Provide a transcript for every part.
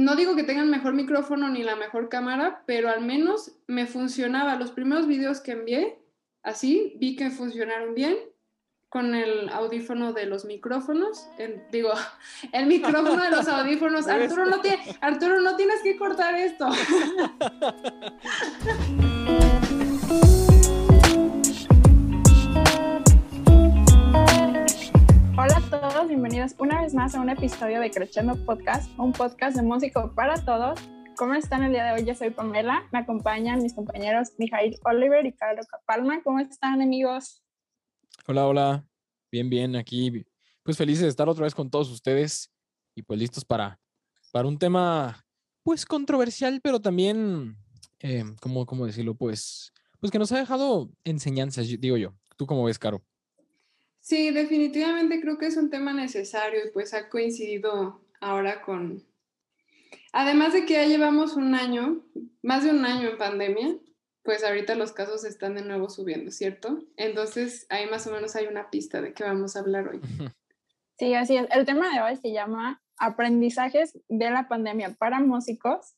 no digo que tengan mejor micrófono ni la mejor cámara, pero al menos me funcionaba. Los primeros videos que envié, así, vi que funcionaron bien con el audífono de los micrófonos. digo, el micrófono de los audífonos. Arturo no, tiene, Arturo, no tienes que cortar esto. bienvenidos una vez más a un episodio de Crescendo Podcast, un podcast de músico para todos. ¿Cómo están el día de hoy? Yo soy Pamela, me acompañan mis compañeros Mijail Oliver y Carlos Capalma. ¿Cómo están, amigos? Hola, hola. Bien, bien, aquí pues felices de estar otra vez con todos ustedes y pues listos para, para un tema pues controversial, pero también, eh, ¿cómo, ¿cómo decirlo? Pues, pues que nos ha dejado enseñanzas, digo yo. ¿Tú cómo ves, Caro? Sí, definitivamente creo que es un tema necesario y pues ha coincidido ahora con... Además de que ya llevamos un año, más de un año en pandemia, pues ahorita los casos están de nuevo subiendo, ¿cierto? Entonces ahí más o menos hay una pista de qué vamos a hablar hoy. Sí, así es. El tema de hoy se llama Aprendizajes de la pandemia para músicos.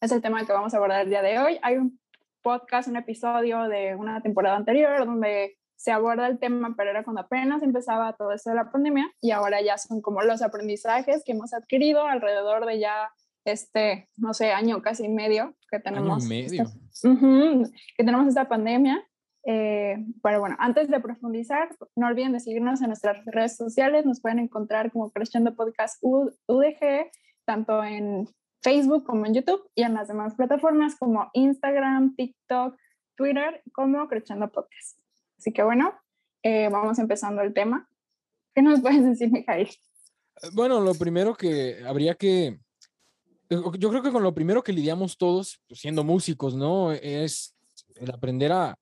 Es el tema que vamos a abordar el día de hoy. Hay un podcast, un episodio de una temporada anterior donde se aborda el tema, pero era cuando apenas empezaba todo esto de la pandemia y ahora ya son como los aprendizajes que hemos adquirido alrededor de ya este, no sé, año casi medio que tenemos. medio. que tenemos esta pandemia. Eh, pero bueno, antes de profundizar, no olviden de seguirnos en nuestras redes sociales. Nos pueden encontrar como Creciendo Podcast UDG, tanto en Facebook como en YouTube y en las demás plataformas como Instagram, TikTok, Twitter, como Creciendo Podcast. Así que bueno, eh, vamos empezando el tema. ¿Qué nos puedes decir, Mijail? Eh, bueno, lo primero que habría que, eh, yo creo que con lo primero que lidiamos todos, pues, siendo músicos, ¿no? Es el aprender a,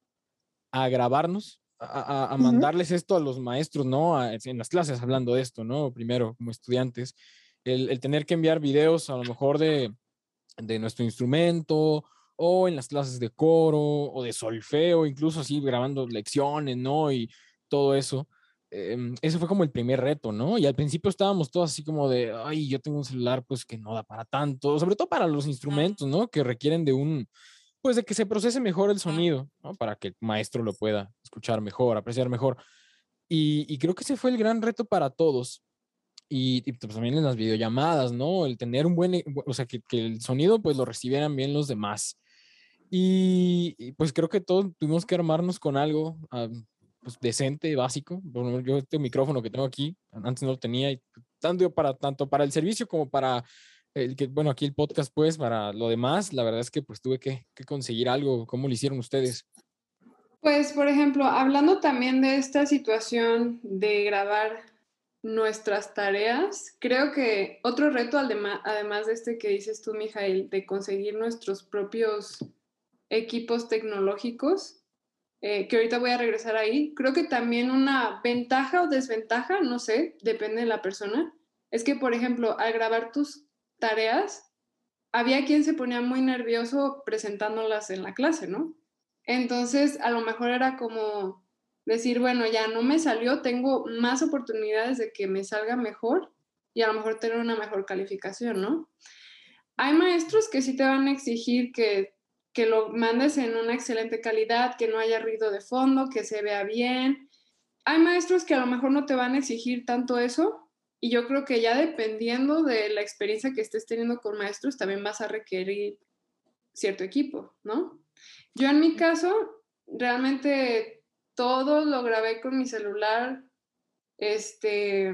a grabarnos, a, a, mandarles esto a los maestros, ¿no? en las clases hablando de esto, ¿no? Primero, como estudiantes, el, el tener que enviar videos a lo mejor de, de nuestro instrumento o en las clases de coro o de solfeo, incluso así grabando lecciones, ¿no? Y todo eso. Eh, eso fue como el primer reto, ¿no? Y al principio estábamos todos así como de, ay, yo tengo un celular pues que no da para tanto, sobre todo para los instrumentos, ¿no? Que requieren de un, pues de que se procese mejor el sonido, ¿no? Para que el maestro lo pueda escuchar mejor, apreciar mejor. Y, y creo que ese fue el gran reto para todos. Y, y, pues también en las videollamadas, ¿no? El tener un buen, o sea, que, que el sonido pues lo recibieran bien los demás. Y, pues creo que todos tuvimos que armarnos con algo ah, pues decente, básico. Bueno, yo este micrófono que tengo aquí, antes no lo tenía, y tanto para, tanto para el servicio como para el que, bueno, aquí el podcast, pues para lo demás, la verdad es que pues tuve que, que conseguir algo. ¿Cómo lo hicieron ustedes? Pues, por ejemplo, hablando también de esta situación de grabar nuestras tareas, creo que otro reto, además de este que dices tú, Mijail, de conseguir nuestros propios equipos tecnológicos, eh, que ahorita voy a regresar ahí. Creo que también una ventaja o desventaja, no sé, depende de la persona, es que, por ejemplo, al grabar tus tareas, había quien se ponía muy nervioso presentándolas en la clase, ¿no? Entonces, a lo mejor era como decir, bueno, ya no me salió, tengo más oportunidades de que me salga mejor y a lo mejor tener una mejor calificación, ¿no? Hay maestros que sí te van a exigir que que lo mandes en una excelente calidad, que no haya ruido de fondo, que se vea bien. Hay maestros que a lo mejor no te van a exigir tanto eso y yo creo que ya dependiendo de la experiencia que estés teniendo con maestros, también vas a requerir cierto equipo, ¿no? Yo en mi caso, realmente todo lo grabé con mi celular, este,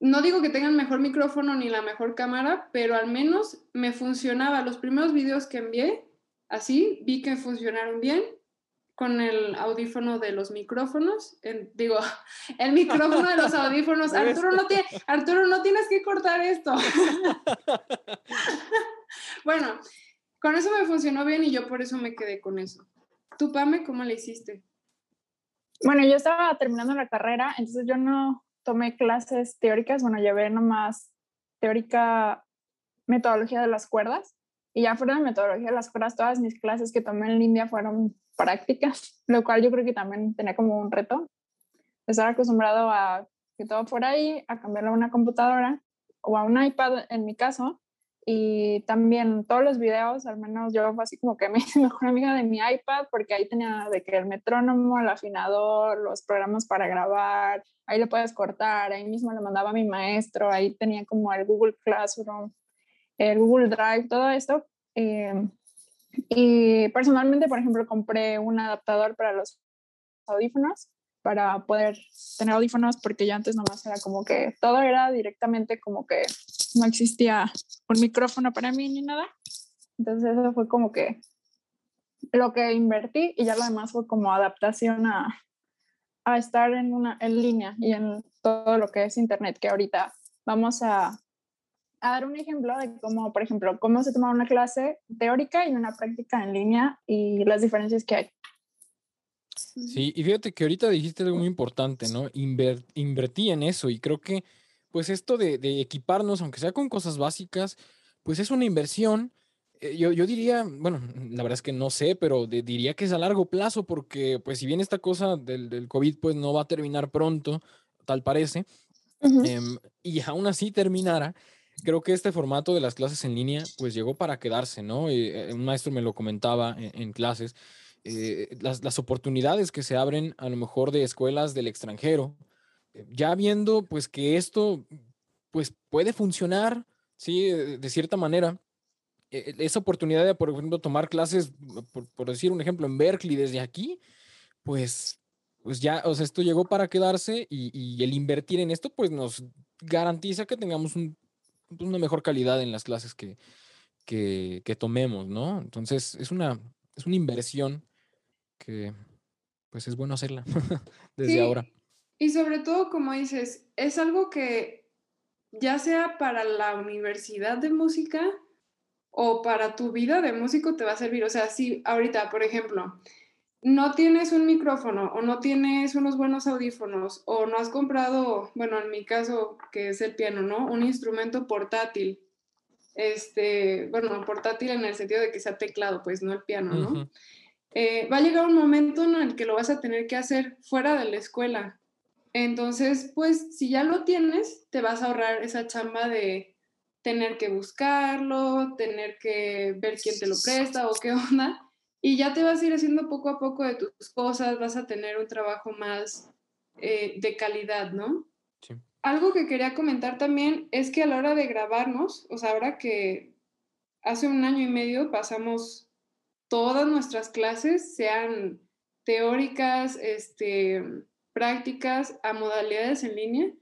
no digo que tengan mejor micrófono ni la mejor cámara, pero al menos me funcionaba. Los primeros videos que envié, así, vi que funcionaron bien con el audífono de los micrófonos. digo, el micrófono de los audífonos. Arturo no, tiene, Arturo, no tienes que cortar esto. bueno, con eso me funcionó bien y yo por eso me quedé con eso. ¿Tú, Pame, cómo le hiciste? Bueno, yo estaba terminando la carrera, entonces yo no, tomé clases teóricas, bueno, llevé nomás teórica metodología de las cuerdas y ya fuera de metodología de las cuerdas, todas mis clases que tomé en línea fueron prácticas, lo cual yo creo que también tenía como un reto. Estar acostumbrado a que todo fuera ahí, a cambiarlo a una computadora o a un iPad en mi caso, y también todos los videos, al menos yo fue así como que me hice mejor amiga de mi iPad porque ahí tenía de que el metrónomo, el afinador, los programas para grabar, ahí lo puedes cortar, ahí mismo le mandaba a mi maestro, ahí tenía como el Google Classroom, el Google Drive, todo esto. Eh, y personalmente, por ejemplo, compré un adaptador para los audífonos para poder tener audífonos porque ya antes nomás era como que todo era directamente como que no existía un micrófono para mí ni nada. Entonces eso fue como que lo que invertí y ya lo demás fue como adaptación a, a estar en, una, en línea y en todo lo que es Internet, que ahorita vamos a, a dar un ejemplo de cómo, por ejemplo, cómo se toma una clase teórica y una práctica en línea y las diferencias que hay. Sí, y fíjate que ahorita dijiste algo muy importante, ¿no? invertí en eso y creo que pues esto de, equiparnos, aunque sea con cosas básicas, pues es una inversión. Eh, yo, yo, diría, bueno, la verdad es que no sé, pero diría que es a largo plazo porque pues si bien esta cosa del, del COVID pues no va a terminar pronto, tal parece, em, y aún así terminara, creo que este formato de las clases en línea pues llegó para quedarse, ¿no? Eh, un maestro me lo comentaba en clases eh, las, las, oportunidades que se abren a lo mejor de escuelas del extranjero, eh, ya viendo pues que esto pues puede funcionar, sí, de cierta manera, e, e, esa oportunidad de, por ejemplo, tomar clases, por, decir un ejemplo, en Berkeley desde aquí, pues, pues ya, o sea, esto llegó para quedarse y, el invertir en esto, pues nos garantiza que tengamos un, una mejor calidad en las clases que, que, que tomemos, ¿no? Entonces, es una, es una inversión que pues es bueno hacerla desde ahora. Y sobre todo, como dices, es algo que ya sea para la universidad de música o para tu vida de músico te va a servir. O sea, si ahorita, por ejemplo, no tienes un micrófono o no tienes unos buenos audífonos o no has comprado, bueno, en mi caso, que es el piano, ¿no? Un instrumento portátil. Este, bueno, portátil en el sentido de que sea teclado, pues no el piano, ¿no? Eh, va a llegar un momento en el que lo vas a tener que hacer fuera de la escuela. Entonces, pues si ya lo tienes, te vas a ahorrar esa chamba de tener que buscarlo, tener que ver quién te lo presta o qué onda. Y ya te vas a ir haciendo poco a poco de tus cosas, vas a tener un trabajo más eh, de calidad, ¿no? Sí. Algo que quería comentar también es que a la hora de grabarnos, o sea, ahora que hace un año y medio pasamos todas nuestras clases, sean teóricas, este, prácticas, a modalidades en línea,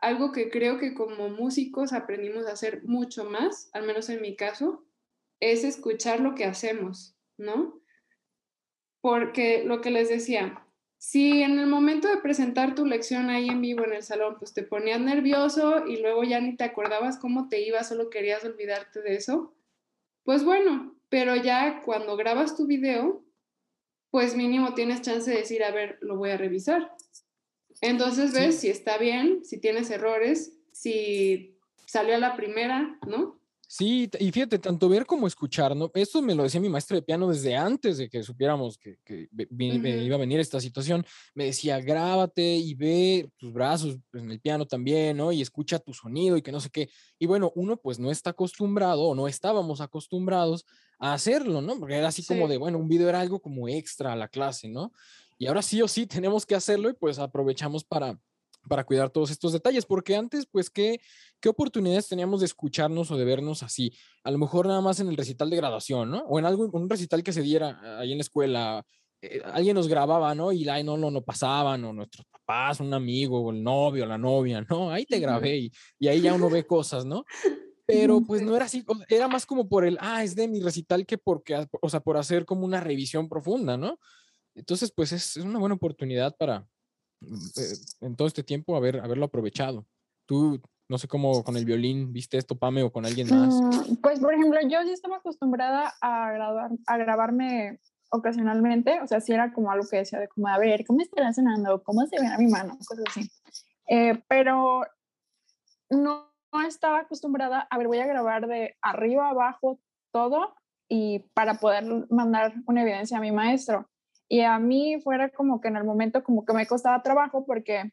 algo que creo que como músicos aprendimos a hacer mucho más, al menos en mi caso, es escuchar lo que hacemos, ¿no? Porque lo que les decía, si en el momento de presentar tu lección ahí en vivo en el salón, pues te ponías nervioso y luego ya ni te acordabas cómo te iba, solo querías olvidarte de eso, pues bueno, pero ya cuando grabas tu video, pues mínimo tienes chance de decir, a ver, lo voy a revisar. Entonces ves si está bien, si tienes errores, si salió a la primera, ¿no? Sí, y fíjate, tanto ver como escuchar, ¿no? Esto me lo decía mi maestro de piano desde antes de que supiéramos que, iba a venir esta situación. Me decía, grábate y ve tus brazos en el piano también, ¿no? Y escucha tu sonido y que no sé qué. Y bueno, uno pues no está acostumbrado o no estábamos acostumbrados a hacerlo, ¿no? Porque era así como de, bueno, un video era algo como extra a la clase, ¿no? Y ahora sí o sí tenemos que hacerlo y pues aprovechamos para, para cuidar todos estos detalles, porque antes, pues, ¿qué, ¿qué oportunidades teníamos de escucharnos o de vernos así? A lo mejor nada más en el recital de graduación, ¿no? O en algo, un recital que se diera ahí en la escuela, eh, alguien nos grababa, ¿no? Y ahí no, no, no pasaban, o nuestros papás, un amigo, o el novio, la novia, ¿no? Ahí te grabé y, y ahí ya uno ve cosas, ¿no? Pero pues no era así, era más como por el, ah, es de mi recital que porque, o sea, por hacer como una revisión profunda, ¿no? Entonces, pues es, es una buena oportunidad para, en todo este tiempo haber, haberlo aprovechado. Tú, no sé cómo con el violín viste esto, Pame, o con alguien más. Mm, pues, por ejemplo, yo sí estaba acostumbrada a, grabar, a grabarme ocasionalmente, o sea, sí era como algo que decía de como, a ver, ¿cómo estará sonando? ¿Cómo se ve a mi mano? Cosas así. Eh, pero no, no estaba acostumbrada a ver, voy a grabar de arriba abajo todo y para poder mandar una evidencia a mi maestro. Y a mí fuera como que en el momento como que me costaba trabajo porque,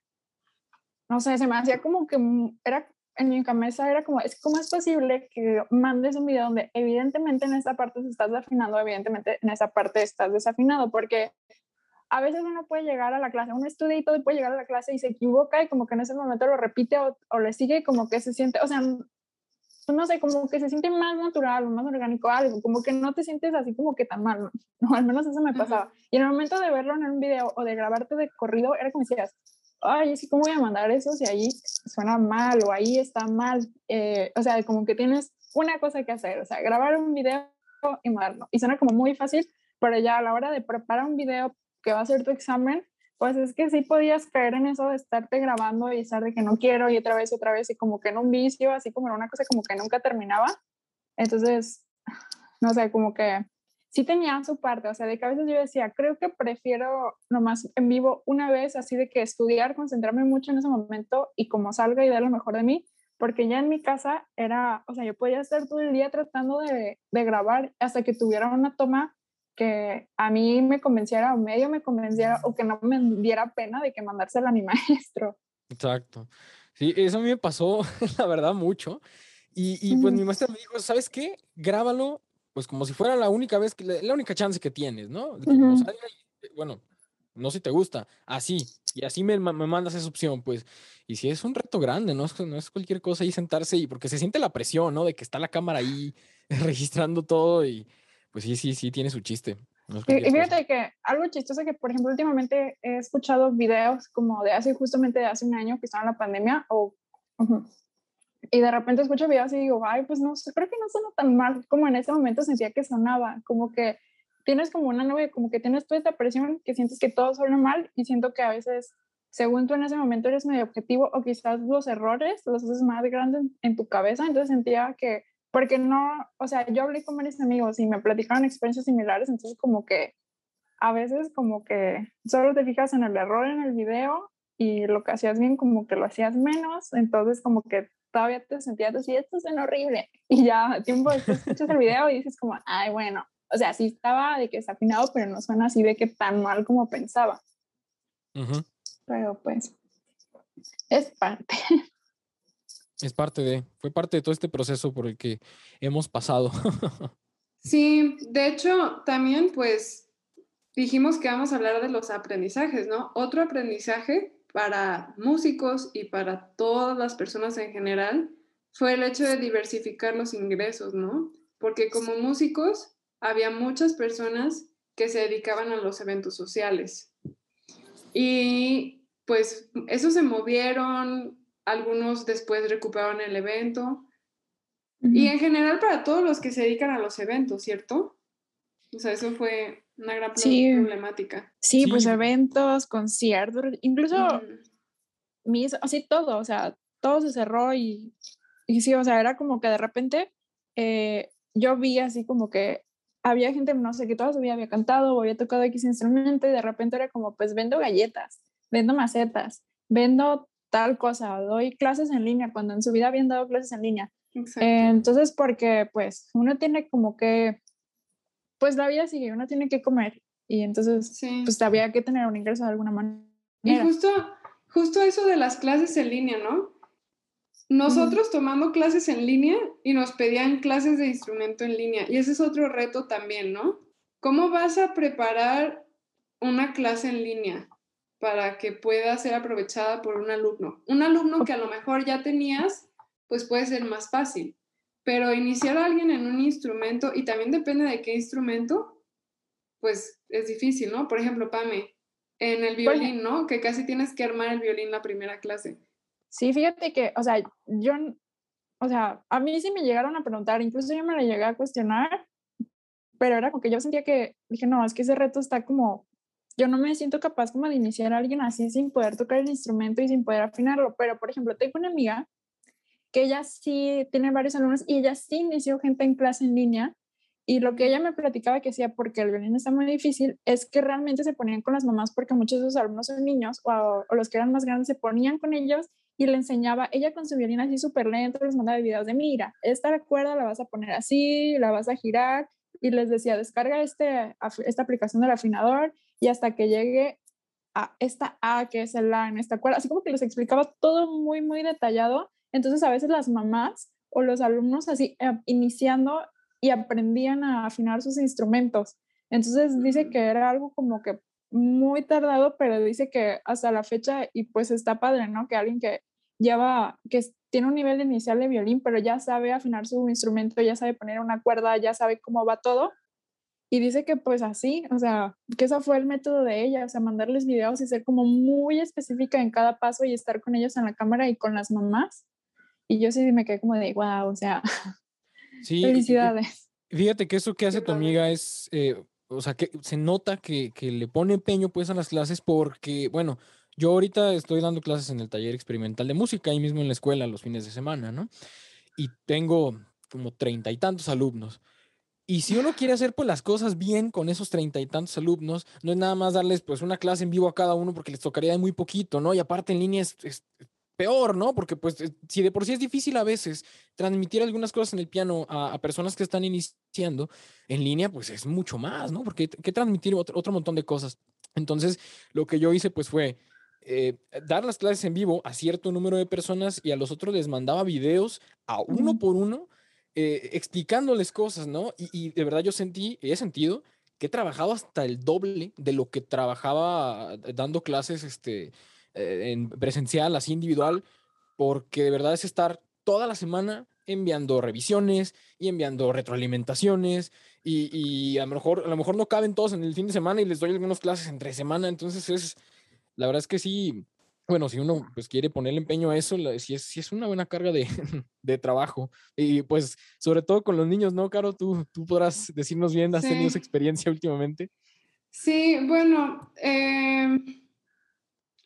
no sé, se me hacía como que era, en mi cabeza era como, es ¿cómo es posible que mandes un video donde evidentemente en esta parte estás afinando, evidentemente en esa parte estás desafinado? Porque a veces uno puede llegar a la clase, uno estudia y todo puede llegar a la clase y se equivoca y como que en ese momento lo repite o, o le sigue y como que se siente, o sea, no sé, como que se siente más natural o más orgánico algo, como que no te sientes así como que tan mal, ¿no? al menos eso me pasaba. Y en el momento de verlo en un video o de grabarte de corrido, era como decías, ay, sí, ¿cómo voy a mandar eso si ahí suena mal o ahí está mal? Eh, o sea, como que tienes una cosa que hacer, o sea, grabar un video y mandarlo. Y suena como muy fácil, pero ya a la hora de preparar un video que va a ser tu examen, pues es que sí podías caer en eso de estarte grabando y estar de que no quiero y otra vez, otra vez, y como que en un vicio, así como en una cosa como que nunca terminaba. Entonces, no sé, como que sí tenía su parte, o sea, de que a veces yo decía, creo que prefiero nomás en vivo una vez, así de que estudiar, concentrarme mucho en ese momento y como salga y dar lo mejor de mí, porque ya en mi casa era, o sea, yo podía estar todo el día tratando de, de grabar hasta que tuviera una toma que a mí me convenciera o medio me convenciera o que no me diera pena de que mandársela a mi maestro. Exacto. Sí, eso a mí me pasó, la verdad, mucho. Y, y pues mi maestra me dijo, ¿sabes qué? Grábalo pues como si fuera la única vez, que, la única chance que tienes, ¿no? bueno, no si te gusta, así, y así me, me, mandas esa opción, pues, y si es un reto grande, ¿no? Es, no es cualquier cosa ahí sentarse y porque se siente la presión, ¿no? De que está la cámara ahí registrando todo y pues sí, sí, sí, tiene su chiste. y, fíjate que algo chistoso que, por ejemplo, últimamente he escuchado videos como de hace, justamente de hace un año que estaba en la pandemia o y de repente escucho videos y digo, ay, pues no creo que no suena tan mal como en ese momento sentía que sonaba, como que tienes como una nube, como que tienes toda esta presión que sientes que todo suena mal y siento que a veces, según tú en ese momento eres medio objetivo o quizás los errores los haces más grandes en tu cabeza, entonces sentía que, porque no, o sea, yo hablé con varios amigos y me platicaron experiencias similares, entonces como que a veces como que solo te fijas en el error en el video y lo que hacías bien como que lo hacías menos, entonces como que todavía te sentías así, esto suena horrible. Y ya tiempo después escuchas el video y dices como, ay, bueno, o sea, sí estaba de que desafinado, pero no suena así de que tan mal como pensaba. Pero pues, es parte. Es parte de, fue parte de todo este proceso por el que hemos pasado. sí, de hecho, también pues dijimos que vamos a hablar de los aprendizajes, ¿no? Otro aprendizaje para músicos y para todas las personas en general fue el hecho de diversificar los ingresos, ¿no? Porque como músicos había muchas personas que se dedicaban a los eventos sociales. Y pues eso se movieron, algunos después recuperaron el evento. Y en general para todos los que se dedican a los eventos, ¿cierto? O sea, eso fue una gran problemática. Sí, pues eventos, conciertos, incluso mis, así todo, o sea, todo se cerró y, y sí, o sea, era como que de repente eh, yo vi así como que había gente, no sé, que toda su vida había cantado o había tocado X instrumento y de repente era como, pues vendo galletas, vendo macetas, vendo tal cosa, doy clases en línea, cuando en su vida habían dado clases en línea. entonces, porque pues uno tiene como que pues la vida sigue, uno tiene que comer y entonces pues había que tener un ingreso de alguna manera. Y justo, justo eso de las clases en línea, ¿no? Nosotros tomando clases en línea y nos pedían clases de instrumento en línea y ese es otro reto también, ¿no? ¿Cómo vas a preparar una clase en línea para que pueda ser aprovechada por un alumno? Un alumno que a lo mejor ya tenías, pues puede ser más fácil pero iniciar a alguien en un instrumento, y también depende de qué instrumento, pues es difícil, ¿no? Por ejemplo, Pame, en el violín, ¿no? Que casi tienes que armar el violín la primera clase. Sí, fíjate que, o sea, yo, o sea, a mí sí me llegaron a preguntar, incluso yo me la llegué a cuestionar, pero era como que yo sentía que, dije, no, es que ese reto está como, yo no me siento capaz como de iniciar a alguien así sin poder tocar el instrumento y sin poder afinarlo, pero por ejemplo, tengo una amiga que ella sí tiene varios alumnos y ella sí inició gente en clase en línea. Y lo que ella me platicaba que hacía, porque el violín está muy difícil, es que realmente se ponían con las mamás porque muchos de sus alumnos son niños o, los que eran más grandes se ponían con ellos y le enseñaba, ella con su violín así súper lento, les mandaba videos de, mira, esta cuerda la vas a poner así, la vas a girar, y les decía, descarga este, esta aplicación del afinador y hasta que llegue a esta A que es el La en esta cuerda, así como que les explicaba todo muy, muy detallado Entonces a veces las mamás o los alumnos así eh, iniciando y aprendían a afinar sus instrumentos. Entonces dice que era algo como que muy tardado, pero dice que hasta la fecha, y pues está padre, ¿no? Que alguien que lleva, que tiene un nivel inicial de violín, pero ya sabe afinar su instrumento, ya sabe poner una cuerda, ya sabe cómo va todo. Y dice que pues así, o sea, que ese fue el método de ella, o sea, mandarles videos y ser como muy específica en cada paso y estar con ellos en la cámara y con las mamás. Y yo sí me quedé como de, wow, o sea, sí, felicidades. Fíjate que eso que hace tu amiga es, eh, o sea, que se nota que, que le pone empeño pues a las clases porque, bueno, yo ahorita estoy dando clases en el taller experimental de música, ahí mismo en la escuela, los fines de semana, ¿no? Y tengo como treinta y tantos alumnos. Y si uno quiere hacer pues las cosas bien con esos treinta y tantos alumnos, no es nada más darles pues una clase en vivo a cada uno porque les tocaría muy poquito, ¿no? Y aparte en línea es, peor, ¿no? Porque pues si de por sí es difícil a veces transmitir algunas cosas en el piano a, personas que están iniciando en línea, pues es mucho más, ¿no? Porque hay que transmitir otro, otro montón de cosas. Entonces, lo que yo hice pues fue eh, dar las clases en vivo a cierto número de personas y a los otros les mandaba videos a uno por uno eh, explicándoles cosas, ¿no? Y, de verdad yo sentí, he sentido que he trabajado hasta el doble de lo que trabajaba dando clases este, eh, en presencial, así individual, porque de verdad es estar toda la semana enviando revisiones y enviando retroalimentaciones y, a lo mejor a lo mejor no caben todos en el fin de semana y les doy algunas clases entre semana, entonces es la verdad es que sí, bueno, si uno pues quiere ponerle empeño a eso, sí es, es una buena carga de, de, trabajo. Y pues sobre todo con los niños, ¿no, Caro? Tú, tú podrás decirnos bien, ¿has tenido esa experiencia últimamente? Sí, bueno, eh...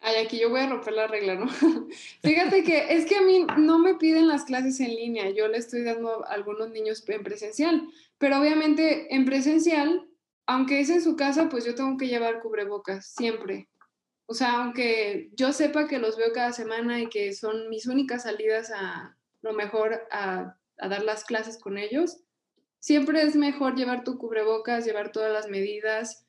Ay, aquí yo voy a romper la regla, ¿no? Fíjate que es que a mí no me piden las clases en línea, yo le estoy dando a algunos niños en presencial, pero obviamente en presencial, aunque es en su casa, pues yo tengo que llevar cubrebocas, siempre. O sea, aunque yo sepa que los veo cada semana y que son mis únicas salidas a lo mejor a, dar las clases con ellos, siempre es mejor llevar tu cubrebocas, llevar todas las medidas.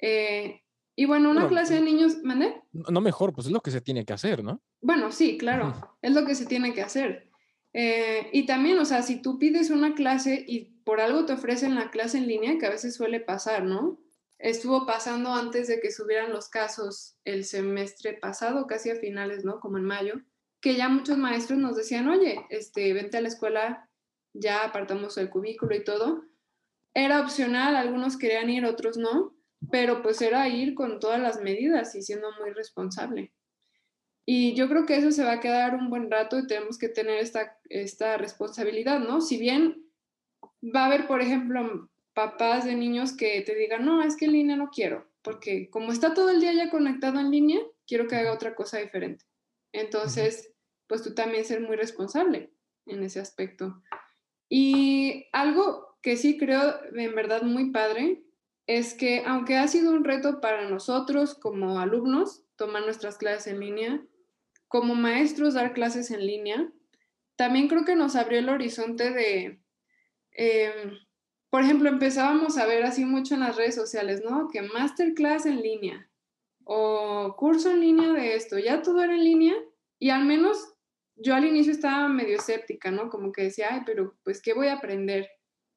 Eh, y bueno, una clase de niños, ¿mandé? No mejor, pues es lo que se tiene que hacer, ¿no? Bueno, sí, claro, es lo que se tiene que hacer. Eh, y también, o sea, si tú pides una clase y por algo te ofrecen la clase en línea, que a veces suele pasar, ¿no? Estuvo pasando antes de que subieran los casos el semestre pasado, casi a finales, ¿no? Como en mayo, que ya muchos maestros nos decían, oye, este, vente a la escuela, ya apartamos el cubículo y todo. Era opcional, algunos querían ir, otros no, pero pues era ir con todas las medidas y siendo muy responsable. Y yo creo que eso se va a quedar un buen rato y tenemos que tener esta, esta responsabilidad, ¿no? Si bien va a haber, por ejemplo, papás de niños que te digan, no, es que en línea no quiero, porque como está todo el día ya conectado en línea, quiero que haga otra cosa diferente. Entonces, pues tú también ser muy responsable en ese aspecto. Y algo que sí creo en verdad muy padre es que aunque ha sido un reto para nosotros como alumnos tomar nuestras clases en línea, como maestros dar clases en línea, también creo que nos abrió el horizonte de em, por ejemplo, empezábamos a ver así mucho en las redes sociales, ¿no? Que masterclass en línea o curso en línea de esto, ya todo era en línea y al menos yo al inicio estaba medio escéptica, ¿no? Como que decía, ay, pero pues, ¿qué voy a aprender?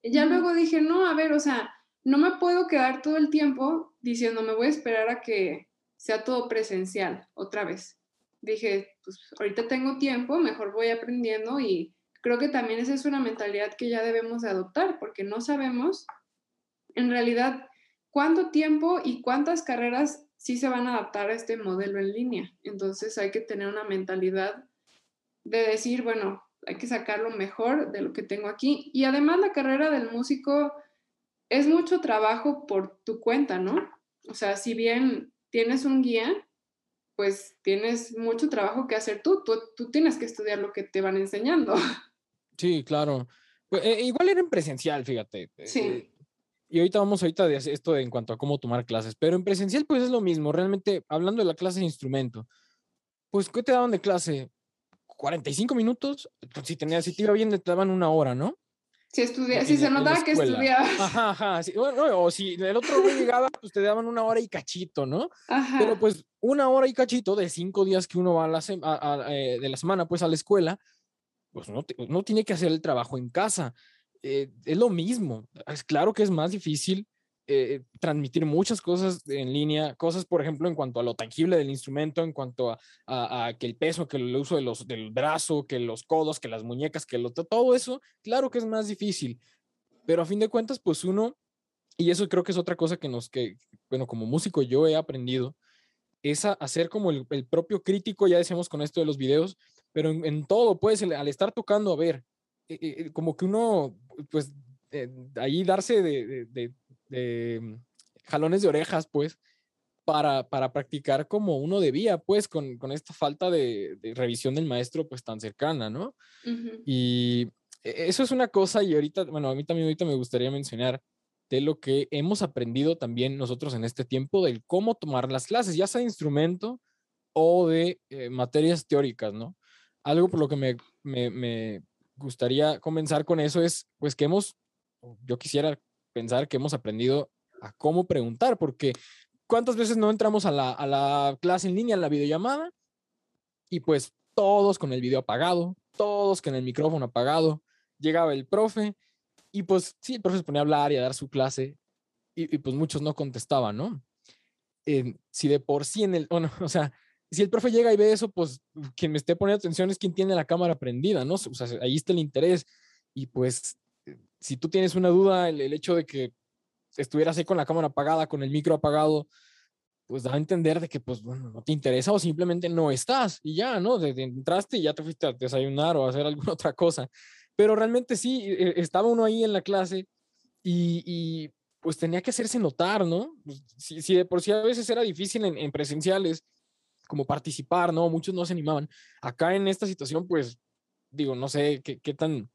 Y ya luego dije, no, a ver, o sea, no me puedo quedar todo el tiempo diciendo, me voy a esperar a que sea todo presencial otra vez. Dije, pues ahorita tengo tiempo, mejor voy aprendiendo y creo que también esa es una mentalidad que ya debemos de adoptar, porque no sabemos en realidad cuánto tiempo y cuántas carreras sí se van a adaptar a este modelo en línea. Entonces hay que tener una mentalidad de decir, bueno, hay que sacar lo mejor de lo que tengo aquí. Y además la carrera del músico es mucho trabajo por tu cuenta, ¿no? O sea, si bien tienes un guía, pues tienes mucho trabajo que hacer tú. Tú, tú tienes que estudiar lo que te van enseñando. Sí, claro. Pues, eh, igual era en presencial, fíjate. Sí. Eh, y ahorita vamos ahorita de esto en cuanto a cómo tomar clases, pero en presencial pues es lo mismo, realmente hablando de la clase de instrumento, pues ¿qué te daban de clase? 45 minutos, pues, si tenías, si te iba bien te daban una hora, ¿no? Si estudia, si se notaba que estudiaba. Ajá, ajá. bueno, o si el otro día llegaba, pues te daban una hora y cachito, ¿no? Ajá. Pero pues una hora y cachito de cinco días que uno va a la eh, de la semana, pues a la escuela, pues uno, uno tiene que hacer el trabajo en casa. Eh, es lo mismo. Es claro que es más difícil eh, transmitir muchas cosas en línea, cosas, por ejemplo, en cuanto a lo tangible del instrumento, en cuanto a, que el peso, que el uso de los, del brazo, que los codos, que las muñecas, que todo eso, claro que es más difícil, pero a fin de cuentas, pues uno, y eso creo que es otra cosa que nos, que, bueno, como músico yo he aprendido, es hacer como el, el, propio crítico, ya decíamos con esto de los videos, pero en, en todo, pues al estar tocando, a ver, eh, eh, como que uno, pues ahí darse de, de, de mm, jalones de orejas, pues, para, para practicar como uno debía, pues, con, con esta falta de, revisión del maestro, pues, tan cercana, ¿no? Y e, eso es una cosa, y ahorita, bueno, a mí también ahorita me gustaría mencionar de lo que hemos aprendido también nosotros en este tiempo, del cómo tomar las clases, ya sea de instrumento o de eh, materias teóricas, ¿no? Algo por lo que me, me, me gustaría comenzar con eso es, pues, que hemos, yo quisiera pensar que hemos aprendido a cómo preguntar, porque ¿cuántas veces no entramos a la, a la clase en línea, en la videollamada? Y pues todos con el video apagado, todos con el micrófono apagado, llegaba el profe y pues sí, el profe se ponía a hablar y a dar su clase y, pues muchos no contestaban, ¿no? Eh, si de por sí en el, bueno, o sea, si el profe llega y ve eso, pues quien me esté poniendo atención es quien tiene la cámara prendida, ¿no? O sea, ahí está el interés y pues si tú tienes una duda, el, hecho de que estuvieras ahí con la cámara apagada, con el micro apagado, pues da a entender de que, pues, bueno, no te interesa o simplemente no estás y ya, ¿no? De, entraste y ya te fuiste a desayunar o a hacer alguna otra cosa. Pero realmente sí, e, estaba uno ahí en la clase y, pues tenía que hacerse notar, ¿no? Pues, si, de por sí a veces era difícil en, presenciales, como participar, ¿no? Muchos no se animaban. Acá en esta situación, pues, digo, no sé qué, qué tan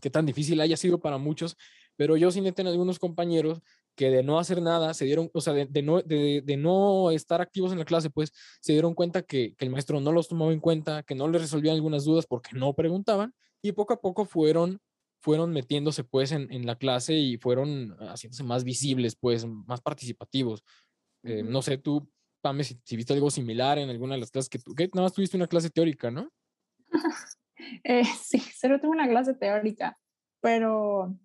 qué tan difícil haya sido para muchos, pero yo sí tengo algunos compañeros que de no hacer nada se dieron, o sea, de, no, de, de, no estar activos en la clase, pues se dieron cuenta que, que, el maestro no los tomaba en cuenta, que no les resolvían algunas dudas porque no preguntaban y poco a poco fueron, fueron metiéndose pues en, en la clase y fueron haciéndose más visibles, pues más participativos. Eh, no sé, tú, Pame, si, si, viste algo similar en alguna de las clases que tú, que nada más tuviste una clase teórica, ¿no? Eh, sí, solo tuve una clase teórica, pero...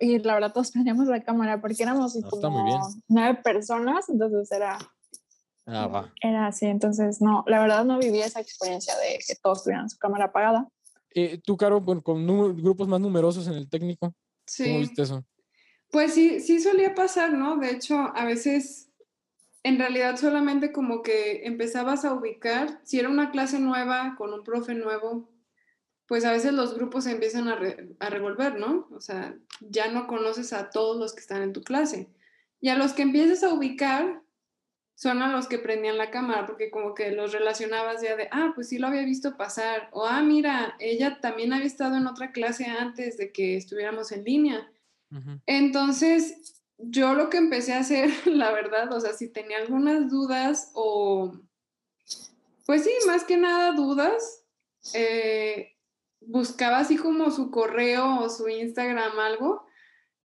Y la verdad todos prendíamos la cámara porque éramos como nueve personas, entonces era... Ah, era así, entonces no, la verdad no viví esa experiencia de que todos tuvieran su cámara apagada. Eh, ¿Tú, Caro, con grupos más numerosos en el técnico? Sí. ¿Cómo viste eso? Pues sí, sí solía pasar, ¿no? De hecho, a veces en realidad solamente como que empezabas a ubicar, si era una clase nueva con un profe nuevo, pues a veces los grupos se empiezan a, a, revolver, ¿no? O sea, ya no conoces a todos los que están en tu clase. Y a los que empieces a ubicar son a los que prendían la cámara, porque como que los relacionabas ya de, ah, pues sí lo había visto pasar, o ah, mira, ella también había estado en otra clase antes de que estuviéramos en línea. Entonces, yo lo que empecé a hacer, la verdad, o sea, si tenía algunas dudas o, pues sí, más que nada dudas, eh, buscaba así como su correo o su Instagram, algo,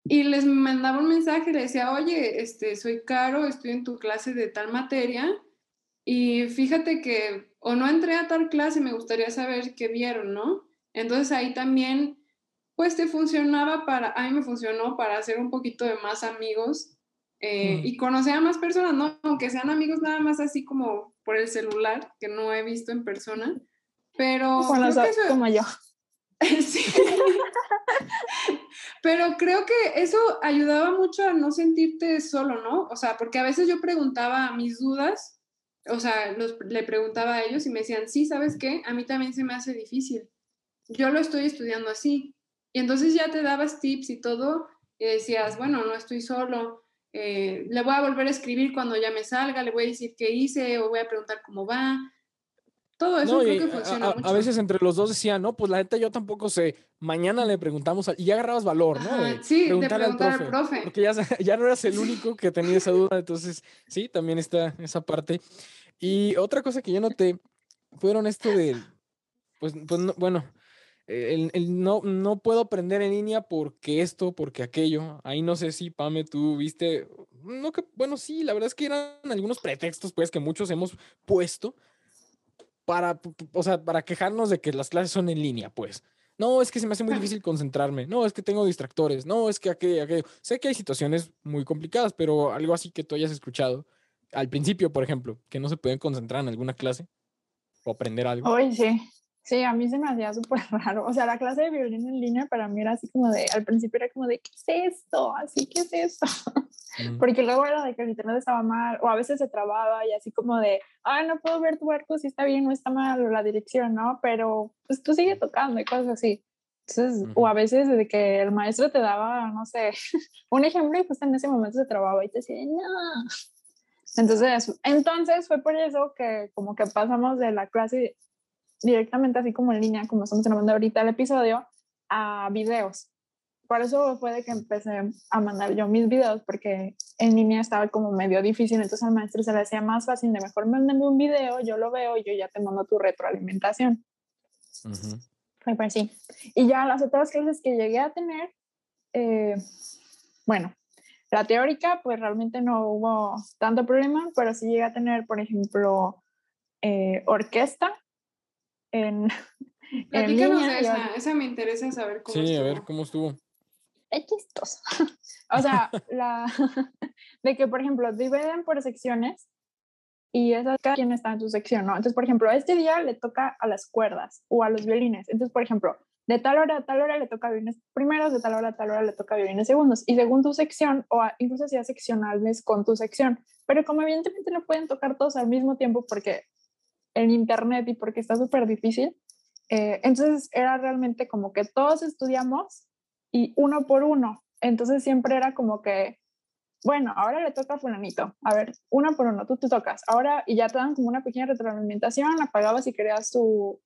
y les mandaba un mensaje, le decía, oye, este, soy Caro, estoy en tu clase de tal materia, y fíjate que, o no entré a tal clase, me gustaría saber qué vieron, ¿no? Entonces ahí también pues te funcionaba para, a mí me funcionó para hacer un poquito de más amigos eh, y conocer a más personas, ¿no? Aunque sean amigos nada más así como por el celular, que no he visto en persona, pero... Bueno, creo eso... como yo. sí. pero creo que eso ayudaba mucho a no sentirte solo, ¿no? O sea, porque a veces yo preguntaba mis dudas, o sea, los, le preguntaba a ellos y me decían, sí, ¿sabes qué? A mí también se me hace difícil. Yo lo estoy estudiando así, y entonces ya te dabas tips y todo, y decías, bueno, no estoy solo, eh, le voy a volver a escribir cuando ya me salga, le voy a decir qué hice o voy a preguntar cómo va. Todo eso creo que funciona a, mucho. A veces entre los dos decían, no, pues la neta yo tampoco sé, mañana le preguntamos, y ya agarrabas valor, ¿no? sí, preguntar de preguntar al profe, Porque ya, ya no eras el único que tenía esa duda, entonces sí, también está esa parte. Y otra cosa que yo noté fueron esto de, pues, pues bueno, el, el, no, no puedo aprender en línea porque esto, porque aquello. Ahí no sé si, Pame, tú viste, no que, bueno, sí, la verdad es que eran algunos pretextos, pues, que muchos hemos puesto, para, o sea, para quejarnos de que las clases son en línea, pues. No, es que se me hace muy difícil concentrarme. No, es que tengo distractores. No, es que aquello, aquello. Sé que hay situaciones muy complicadas, pero algo así que tú hayas escuchado al principio, por ejemplo, que no se pueden concentrar en alguna clase o aprender algo. Hoy sí. Sí, a mí se me hacía súper raro. O sea, la clase de violín en línea para mí era así como de, al principio era como de, ¿qué es esto? Así, ¿qué es esto? Porque luego era de que el internet estaba mal, o a veces se trababa y así como de, ah, no puedo ver tu arco si está bien o está mal, o la dirección, ¿no? Pero pues tú sigue tocando y cosas así. Entonces, o a veces de que el maestro te daba, no sé, un ejemplo y pues en ese momento se trababa y te decía, no. Entonces, entonces fue por eso que como que pasamos de la clase directamente así como en línea, como estamos grabando ahorita el episodio, a videos. Por eso fue de que empecé a mandar yo mis videos, porque en línea estaba como medio difícil, entonces al maestro se le hacía más fácil de mejor mándame un video, yo lo veo y yo ya te mando tu retroalimentación. Fue por así. Y ya las otras clases que llegué a tener, eh, bueno, la teórica, pues realmente no hubo tanto problema, pero sí llegué a tener, por ejemplo, eh, orquesta, en, en línea. esa, esa me interesa saber cómo Sí, a ver cómo estuvo. Es chistoso. o sea, la, de que, por ejemplo, dividen por secciones y esas, cada quien está en su sección, ¿no? Entonces, por ejemplo, este día le toca a las cuerdas o a los violines. Entonces, por ejemplo, de tal hora a tal hora le toca violines primeros, de tal hora a tal hora le toca violines segundos. Y según tu sección, o incluso hacía seccionales con tu sección. Pero como evidentemente no pueden tocar todos al mismo tiempo porque en internet y porque está súper difícil. Eh, entonces era realmente como que todos estudiamos y uno por uno. Entonces siempre era como que, bueno, ahora le toca a fulanito. A ver, uno por uno, tú te tocas. Ahora, y ya te dan como una pequeña retroalimentación, apagabas si querías tu,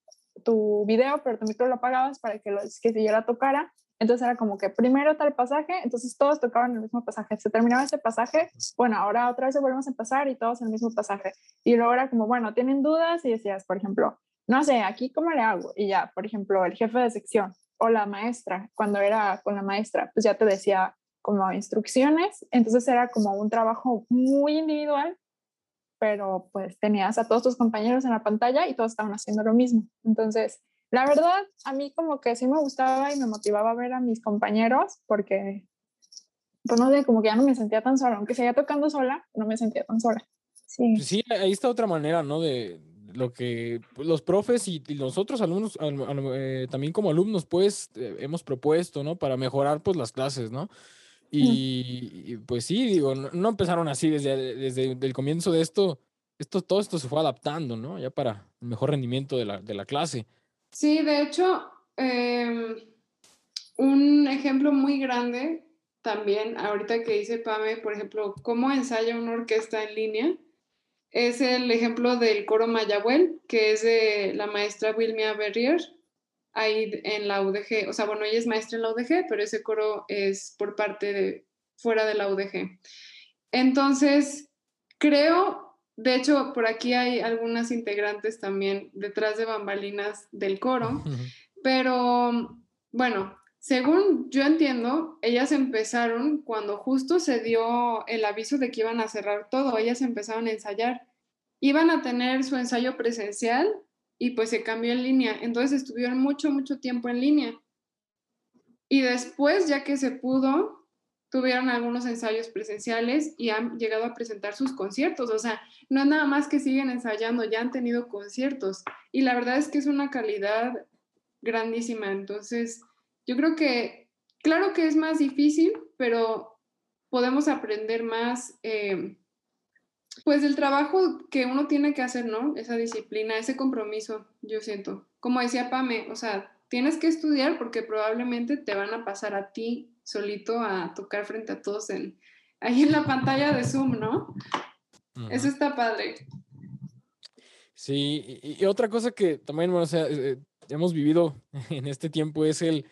tu video, pero tu micro lo apagabas para que, los, que siguiera tocara. Entonces era como que primero tal pasaje, entonces todos tocaban el mismo pasaje. Se terminaba ese pasaje, bueno, ahora otra vez volvemos a empezar y todos el mismo pasaje. Y luego era como, bueno, tienen dudas y decías, por ejemplo, no sé, aquí cómo le hago. Y ya, por ejemplo, el jefe de sección o la maestra, cuando era con la maestra, pues ya te decía como instrucciones. Entonces era como un trabajo muy individual, pero pues tenías a todos tus compañeros en la pantalla y todos estaban haciendo lo mismo. Entonces, la verdad, a mí como que sí me gustaba y me motivaba ver a mis compañeros porque, pues no sé, como que ya no me sentía tan sola, aunque seguía tocando sola, no me sentía tan sola. Sí. Sí, ahí está otra manera, ¿no? De lo que pues, los profes y, nosotros alumnos, eh, también como alumnos, pues eh, hemos propuesto, ¿no? Para mejorar pues las clases, ¿no? Y, pues sí, digo, no, empezaron así desde, desde el comienzo de esto, esto, todo esto se fue adaptando, ¿no? Ya para el mejor rendimiento de la, de la clase. Sí, de hecho, em, un ejemplo muy grande también, ahorita que dice Pame, por ejemplo, cómo ensaya una orquesta en línea, es el ejemplo del coro Mayabuel, que es de la maestra Wilmia Berrier, ahí en la UDG. O sea, bueno, ella es maestra en la UDG, pero ese coro es por parte de fuera de la UDG. Entonces, creo de hecho, por aquí hay algunas integrantes también detrás de bambalinas del coro, pero bueno, según yo entiendo, ellas empezaron cuando justo se dio el aviso de que iban a cerrar todo, ellas empezaron a ensayar. Iban a tener su ensayo presencial y pues se cambió en línea, entonces estuvieron mucho, mucho tiempo en línea. Y después, ya que se pudo, tuvieron algunos ensayos presenciales y han llegado a presentar sus conciertos. O sea, no es nada más que siguen ensayando, ya han tenido conciertos. Y la verdad es que es una calidad grandísima. Entonces, yo creo que, claro que es más difícil, pero podemos aprender más, eh, pues, del trabajo que uno tiene que hacer, ¿no? Esa disciplina, ese compromiso, yo siento. Como decía Pame, o sea, tienes que estudiar porque probablemente te van a pasar a ti solito a tocar frente a todos en, ahí en la pantalla de Zoom, ¿no? Eso está padre. Sí, y, otra cosa que también, bueno, o sea, eh, hemos vivido en este tiempo es el,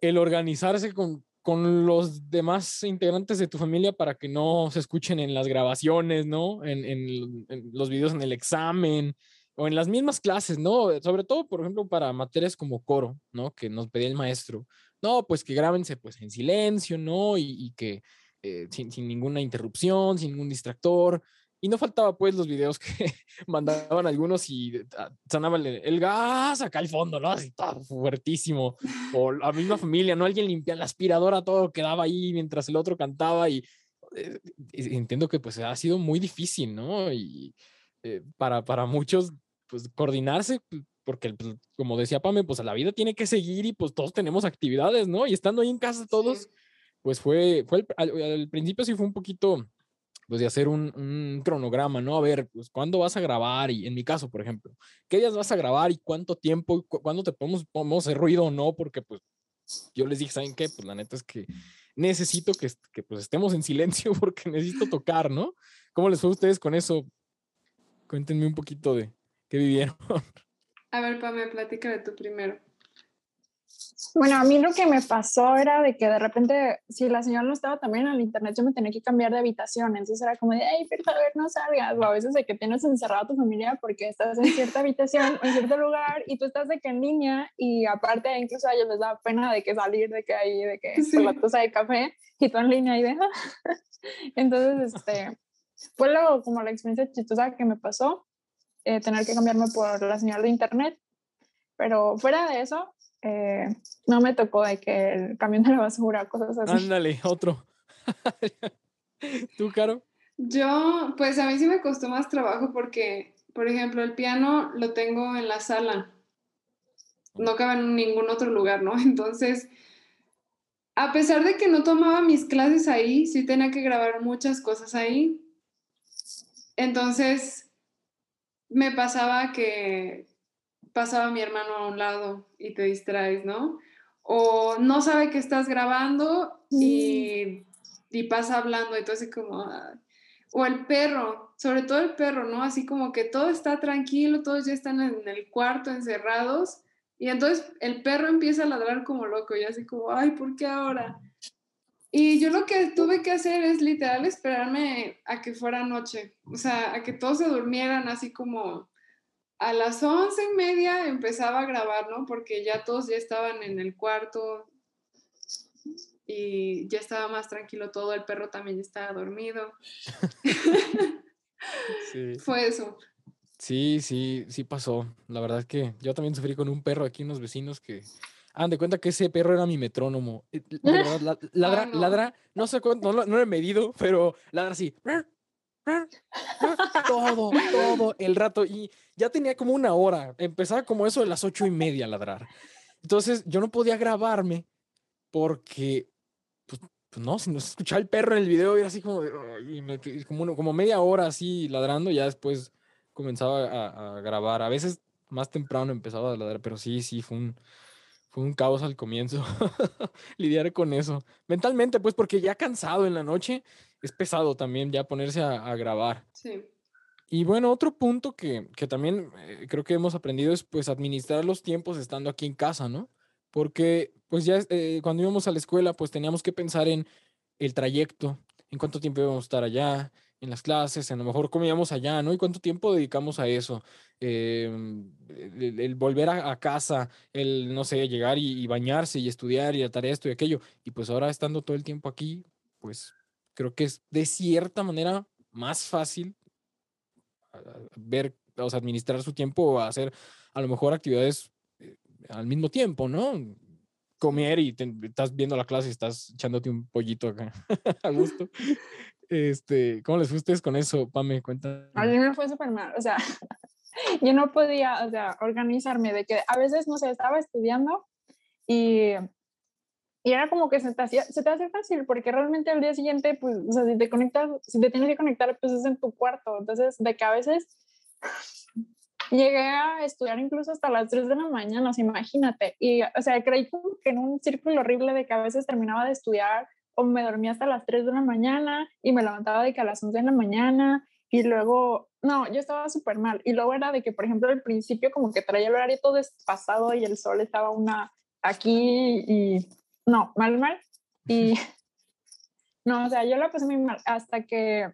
el organizarse con, con los demás integrantes de tu familia para que no se escuchen en las grabaciones, ¿no? En, en, en, los videos en el examen o en las mismas clases, ¿no? Sobre todo, por ejemplo, para materias como coro, ¿no? Que nos pedía el maestro no, pues que grábense pues en silencio, ¿no? Y, que eh, sin, ninguna interrupción, sin ningún distractor. Y no faltaba pues los videos que mandaban algunos y ah, sonaba el, gas acá al fondo, ¿no? Así todo fuertísimo. O la misma familia, ¿no? Alguien limpia la aspiradora, todo quedaba ahí mientras el otro cantaba y eh, entiendo que pues ha sido muy difícil, ¿no? Y eh, para, para muchos, pues coordinarse, porque pues, como decía Pame, pues la vida tiene que seguir y pues todos tenemos actividades, ¿no? Y estando ahí en casa todos, pues fue, fue al, principio sí fue un poquito, pues de hacer un, un, cronograma, ¿no? A ver, pues cuándo vas a grabar y en mi caso, por ejemplo, ¿qué días vas a grabar y cuánto tiempo, cuándo te podemos, podemos hacer ruido o no? Porque pues yo les dije, ¿saben qué? Pues la neta es que necesito que, que pues estemos en silencio porque necesito tocar, ¿no? ¿Cómo les fue a ustedes con eso? Cuéntenme un poquito de qué vivieron. A ver, Pame, platícame tú primero. Bueno, a mí lo que me pasó era de que de repente, si la señora no estaba también en el internet, yo me tenía que cambiar de habitación. Entonces era como de, ay, por favor, no salgas. O a veces de que tienes encerrado a tu familia porque estás en cierta habitación, en cierto lugar, y tú estás de que en línea, y aparte incluso a ellos les da pena de que salir, de que hay, de que sí. la taza de café, y tú en línea y de, Entonces, este, fue luego como la experiencia chistosa que me pasó, eh, tener que cambiarme por la señal de internet. Pero fuera de eso, eh, no me tocó de que el camión de la basura, cosas así. Ándale, otro. ¿Tú, Caro? Yo, pues a mí sí me costó más trabajo porque, por ejemplo, el piano lo tengo en la sala. No cabe en ningún otro lugar, ¿no? Entonces, a pesar de que no tomaba mis clases ahí, sí tenía que grabar muchas cosas ahí. Entonces, me pasaba que pasaba mi hermano a un lado y te distraes, ¿no? O no sabe que estás grabando y, y pasa hablando y tú así como... O el perro, sobre todo el perro, ¿no? Así como que todo está tranquilo, todos ya están en el cuarto encerrados y entonces el perro empieza a ladrar como loco y así como, ay, ¿por qué ahora? Y yo lo que tuve que hacer es literal esperarme a que fuera noche, o sea, a que todos se durmieran así como a las once y media empezaba a grabar, ¿no? Porque ya todos ya estaban en el cuarto y ya estaba más tranquilo todo, el perro también ya estaba dormido. sí. Fue eso. Sí, sí, sí pasó. La verdad es que yo también sufrí con un perro aquí, unos vecinos que... Ah, de cuenta que ese perro era mi metrónomo. Eh, ladra, ladra, no sé cuánto, no, no lo he medido, pero ladra así todo, todo el rato. Y ya tenía como una hora. Empezaba como eso de las ocho y media a ladrar. Entonces yo no podía grabarme porque, pues, pues no, si no escuchaba el perro en el video, era así como, como, como media hora así ladrando. Ya después comenzaba a, a, grabar. A veces más temprano empezaba a ladrar, pero sí, sí, fue un, fue un caos al comienzo lidiar con eso. Mentalmente, pues, porque ya cansado en la noche, es pesado también ya ponerse a, grabar. Sí. Y bueno, otro punto que, que también eh, creo que hemos aprendido es pues administrar los tiempos estando aquí en casa, ¿no? Porque pues ya eh, cuando íbamos a la escuela pues teníamos que pensar en el trayecto, en cuánto tiempo íbamos a estar allá, en las clases, a lo mejor comíamos allá, ¿no? Y cuánto tiempo dedicamos a eso. Em, el, volver a, casa, el, no sé, llegar y, bañarse y estudiar y tarea esto y aquello. Y pues ahora estando todo el tiempo aquí, pues creo que es de cierta manera más fácil ver, o sea, administrar su tiempo o hacer a lo mejor actividades eh, al mismo tiempo, ¿no? Comer y estás viendo la clase y estás echándote un pollito acá a gusto. Este, ¿cómo les fue ustedes con eso, Pame? Cuenta. A mí me fue súper mal, o sea, yo no podía, o sea, organizarme de que a veces, no sé, estaba estudiando y, y era como que se te, hacía, se te hace fácil porque realmente al día siguiente, pues, o sea, si te conectas, si te tienes que conectar, pues es en tu cuarto, entonces de que a veces llegué a estudiar incluso hasta las 3 de la mañana, o sea, imagínate, y, o sea, creí como que en un círculo horrible de que a veces terminaba de estudiar o me dormía hasta las 3 de la mañana y me levantaba de que a las 11 de la mañana y luego, no, yo estaba súper mal. Y luego era de que, por ejemplo, al principio como que traía el horario todo despasado y el sol estaba una aquí y no, mal, mal. Y no, o sea, yo la pasé muy mal hasta que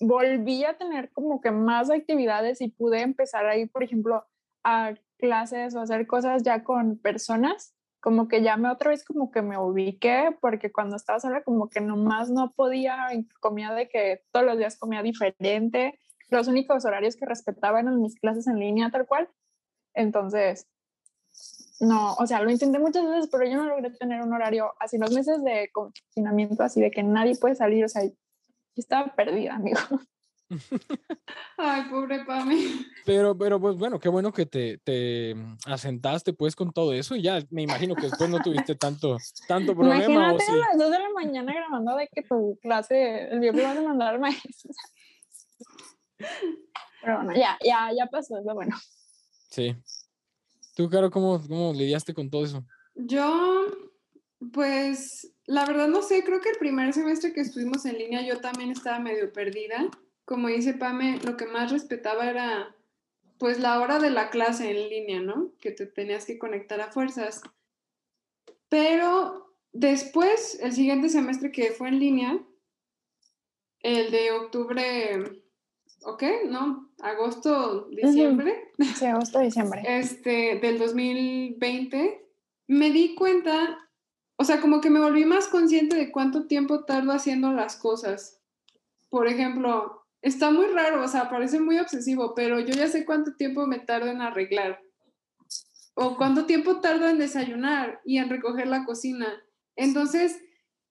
volví a tener como que más actividades y pude empezar a ir, por ejemplo, a clases o hacer cosas ya con personas como que ya me otra vez como que me ubiqué, porque cuando estaba sola como que nomás no podía, comía de que todos los días comía diferente, los únicos horarios que respetaba eran mis clases en línea tal cual, entonces, no, o sea, lo intenté muchas veces, pero yo no logré tener un horario así, los meses de confinamiento, así de que nadie puede salir, o sea, yo estaba perdida, amigo. Ay, pobre Pami. Pero, pero pues bueno, qué bueno que te, te, asentaste pues con todo eso y ya me imagino que después no tuviste tanto, tanto problema. Imagínate a las 2 de la mañana grabando de que tu clase, el viernes vas a mandar al maestro. Pero bueno, ya, ya, ya pasó, es lo bueno. Sí. ¿Tú, Caro, cómo, cómo lidiaste con todo eso? Yo, pues, la verdad no sé, creo que el primer semestre que estuvimos en línea yo también estaba medio perdida como dice Pame, lo que más respetaba era pues la hora de la clase en línea, ¿no? Que te tenías que conectar a fuerzas. Pero después, el siguiente semestre que fue en línea, el de octubre, ¿ok? ¿No? Agosto, diciembre. Sí, agosto, diciembre. Este, del 2020, me di cuenta, o sea, como que me volví más consciente de cuánto tiempo tardo haciendo las cosas. Por ejemplo, Está muy raro, o sea, parece muy obsesivo, pero yo ya sé cuánto tiempo me tardo en arreglar. O cuánto tiempo tardo en desayunar y en recoger la cocina. Entonces,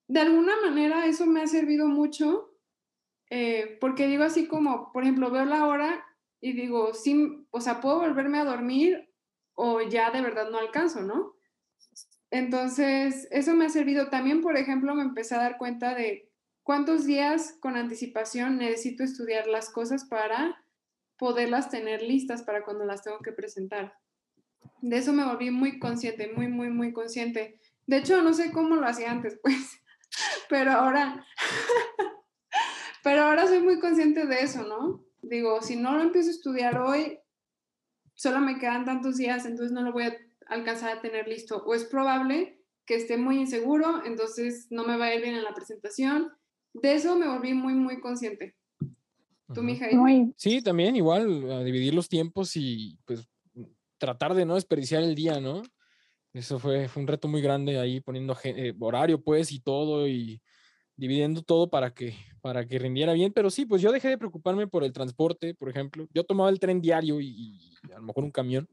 de alguna manera eso me ha servido mucho, eh, porque digo así como, por ejemplo, veo la hora y digo, sí, o sea, puedo volverme a dormir o ya de verdad no alcanzo, ¿no? Entonces, eso me ha servido. También, por ejemplo, me empecé a dar cuenta de ¿Cuántos días con anticipación necesito estudiar las cosas para poderlas tener listas para cuando las tengo que presentar? De eso me volví muy consciente, muy, muy, muy consciente. De hecho, no sé cómo lo hacía antes, pues, pero ahora, pero ahora soy muy consciente de eso, ¿no? Digo, si no lo empiezo a estudiar hoy, solo me quedan tantos días, entonces no lo voy a alcanzar a tener listo. O es probable que esté muy inseguro, entonces no me va a ir bien en la presentación de eso me volví muy, muy consciente. ¿Tú, mija? Sí, también igual, a dividir los tiempos y pues tratar de no desperdiciar el día, ¿no? Eso fue, fue un reto muy grande ahí poniendo eh, horario pues y todo y dividiendo todo para que, para que rindiera bien, pero sí, pues yo dejé de preocuparme por el transporte, por ejemplo. Yo tomaba el tren diario y, a lo mejor un camión,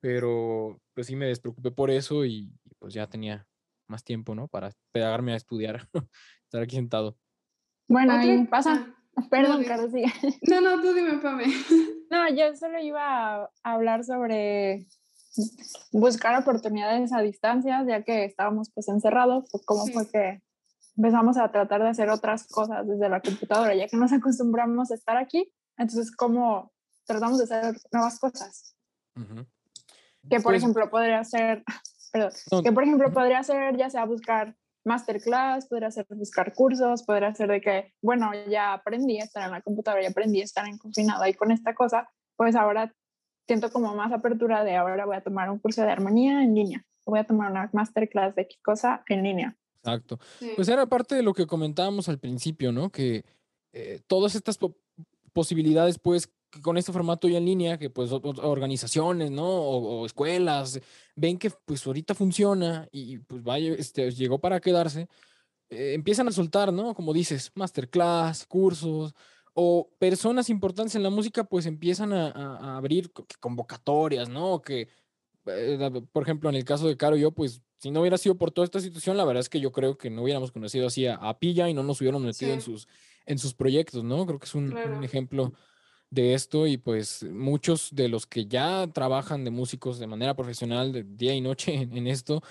pero pues sí me despreocupé por eso y, pues ya tenía más tiempo, ¿no? Para pegarme a estudiar, estar aquí sentado. Bueno, ahí pasa. Ah, Perdón, Carlos, sigue. No, no, tú dime, Pame. No, yo solo iba a hablar sobre buscar oportunidades a distancia, ya que estábamos pues encerrados, pues cómo fue que empezamos a tratar de hacer otras cosas desde la computadora, ya que nos acostumbramos a estar aquí, entonces cómo tratamos de hacer nuevas cosas. Que por pues ejemplo podría ser, perdón, que por ejemplo podría ser ya sea buscar masterclass, podría ser buscar cursos, podría ser de que, bueno, ya aprendí a estar en la computadora, ya aprendí a estar en confinado y con esta cosa, pues ahora siento como más apertura de ahora voy a tomar un curso de armonía en línea, voy a tomar una masterclass de X cosa en línea. Exacto. Pues era parte de lo que comentábamos al principio, ¿no? Que eh, todas estas posibilidades, pues, con este formato ya en línea, que pues organizaciones, ¿no? O, escuelas ven que pues ahorita funciona y pues vaya, este, llegó para quedarse, eh, empiezan a soltar, ¿no? Como dices, masterclass, cursos o personas importantes en la música pues empiezan a, abrir convocatorias, ¿no? Que, eh, por ejemplo, en el caso de Caro y yo, pues si no hubiera sido por toda esta situación, la verdad es que yo creo que no hubiéramos conocido así a, Pilla y no nos hubiéramos metido en, sus, en sus proyectos, ¿no? Creo que es un, un ejemplo de esto y pues muchos de los que ya trabajan de músicos de manera profesional de día y noche en, esto,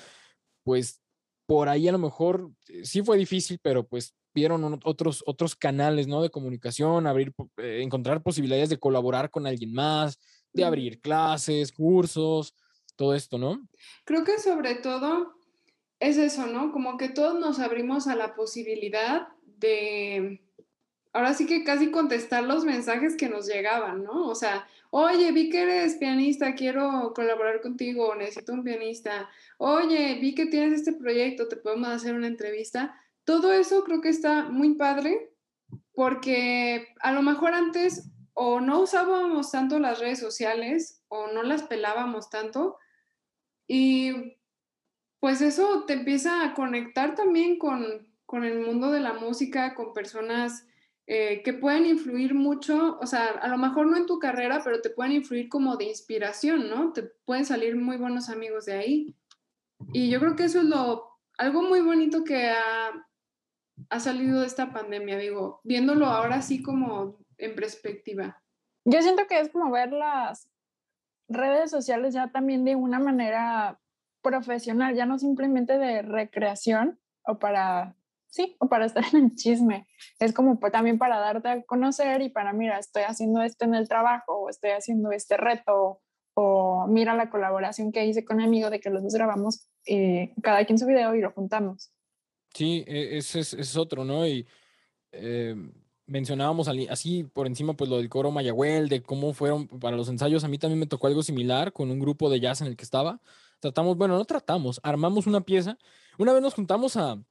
pues por ahí a lo mejor eh, sí fue difícil, pero pues vieron otros, otros canales, ¿no? De comunicación, abrir, eh, encontrar posibilidades de colaborar con alguien más, de abrir clases, cursos, todo esto, ¿no? Creo que sobre todo es eso, ¿no? Como que todos nos abrimos a la posibilidad de ahora sí que casi contestar los mensajes que nos llegaban, ¿no? O sea, oye, vi que eres pianista, quiero colaborar contigo, necesito un pianista. Oye, vi que tienes este proyecto, te podemos hacer una entrevista. Todo eso creo que está muy padre porque a lo mejor antes o no usábamos tanto las redes sociales o no las pelábamos tanto y pues eso te empieza a conectar también con, con el mundo de la música, con personas eh, que pueden influir mucho, o sea, a lo mejor no en tu carrera, pero te pueden influir como de inspiración, ¿no? Te pueden salir muy buenos amigos de ahí. Y yo creo que eso es lo, algo muy bonito que ha, ha salido de esta pandemia, digo, viéndolo ahora sí como en perspectiva. Yo siento que es como ver las redes sociales ya también de una manera profesional, ya no simplemente de recreación o para sí, o para estar en el chisme. Es como también para darte a conocer y para, mira, estoy haciendo esto en el trabajo o estoy haciendo este reto o mira la colaboración que hice con mi amigo de que los dos grabamos eh, cada quien su video y lo juntamos. Sí, e, ese es, otro, ¿no? Y eh, mencionábamos así por encima, pues lo del coro Mayagüel, de cómo fueron para los ensayos. A mí también me tocó algo similar con un grupo de jazz en el que estaba. Tratamos, bueno, no tratamos, armamos una pieza. Una vez nos juntamos a,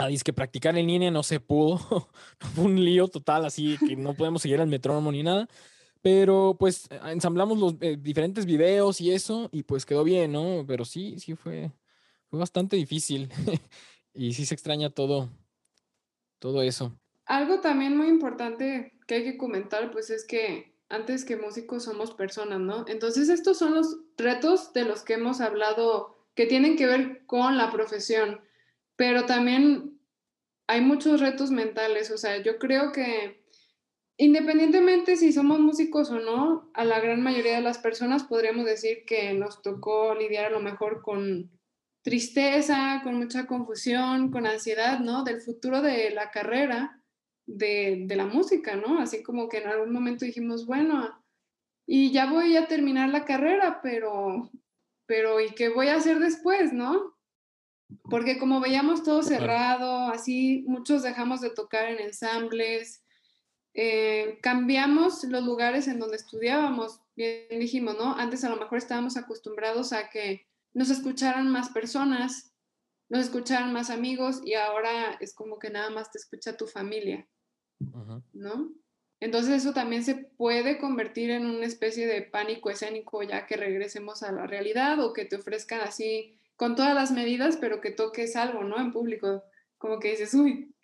a que practicar en línea no se pudo. Fue un lío total, así que no podemos seguir el metrónomo ni nada. Pero pues ensamblamos los eh, diferentes videos y eso, y pues quedó bien, ¿no? Pero sí, sí fue, fue bastante difícil. y sí se extraña todo, todo eso. Algo también muy importante que hay que comentar, pues es que antes que músicos somos personas, ¿no? Entonces estos son los retos de los que hemos hablado que tienen que ver con la profesión pero también hay muchos retos mentales, o sea, yo creo que independientemente si somos músicos o no, a la gran mayoría de las personas podríamos decir que nos tocó lidiar a lo mejor con tristeza, con mucha confusión, con ansiedad, ¿no? Del futuro de la carrera de, de la música, ¿no? Así como que en algún momento dijimos, bueno, y ya voy a terminar la carrera, pero, pero ¿y qué voy a hacer después, no? Porque como veíamos todo cerrado, así muchos dejamos de tocar en ensambles, eh, cambiamos los lugares en donde estudiábamos, bien dijimos, ¿no? Antes a lo mejor estábamos acostumbrados a que nos escucharan más personas, nos escucharan más amigos y ahora es como que nada más te escucha tu familia, ¿no? Entonces eso también se puede convertir en una especie de pánico escénico ya que regresemos a la realidad o que te ofrezcan así con todas las medidas, pero que toques algo, ¿no? En público, como que dices, uy,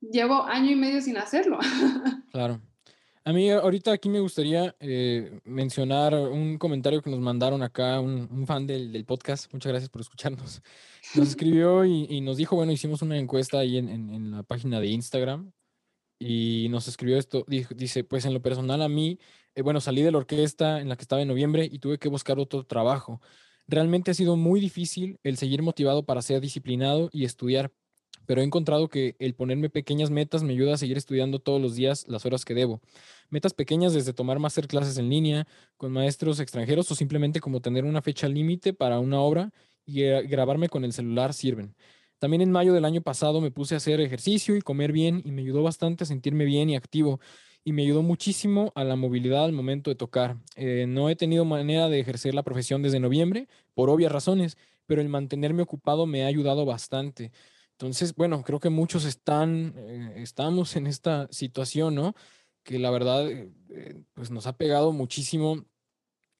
llevo año y medio sin hacerlo. Claro. A mí ahorita aquí me gustaría eh, mencionar un comentario que nos mandaron acá, un, fan del, podcast. Muchas gracias por escucharnos. Nos escribió y, nos dijo, bueno, hicimos una encuesta ahí en, la página de Instagram y nos escribió esto. Dice, pues en lo personal a mí, eh, bueno, salí de la orquesta en la que estaba en noviembre y tuve que buscar otro trabajo. Realmente ha sido muy difícil el seguir motivado para ser disciplinado y estudiar, pero he encontrado que el ponerme pequeñas metas me ayuda a seguir estudiando todos los días las horas que debo. Metas pequeñas desde tomar hacer clases en línea con maestros extranjeros o simplemente como tener una fecha límite para una obra y grabarme con el celular sirven. También en mayo del año pasado me puse a hacer ejercicio y comer bien y me ayudó bastante a sentirme bien y activo y me ayudó muchísimo a la movilidad al momento de tocar. Eh, no he tenido manera de ejercer la profesión desde noviembre, por obvias razones, pero el mantenerme ocupado me ha ayudado bastante. Entonces, bueno, creo que muchos están, eh, estamos en esta situación, ¿no? Que la verdad, eh, pues nos ha pegado muchísimo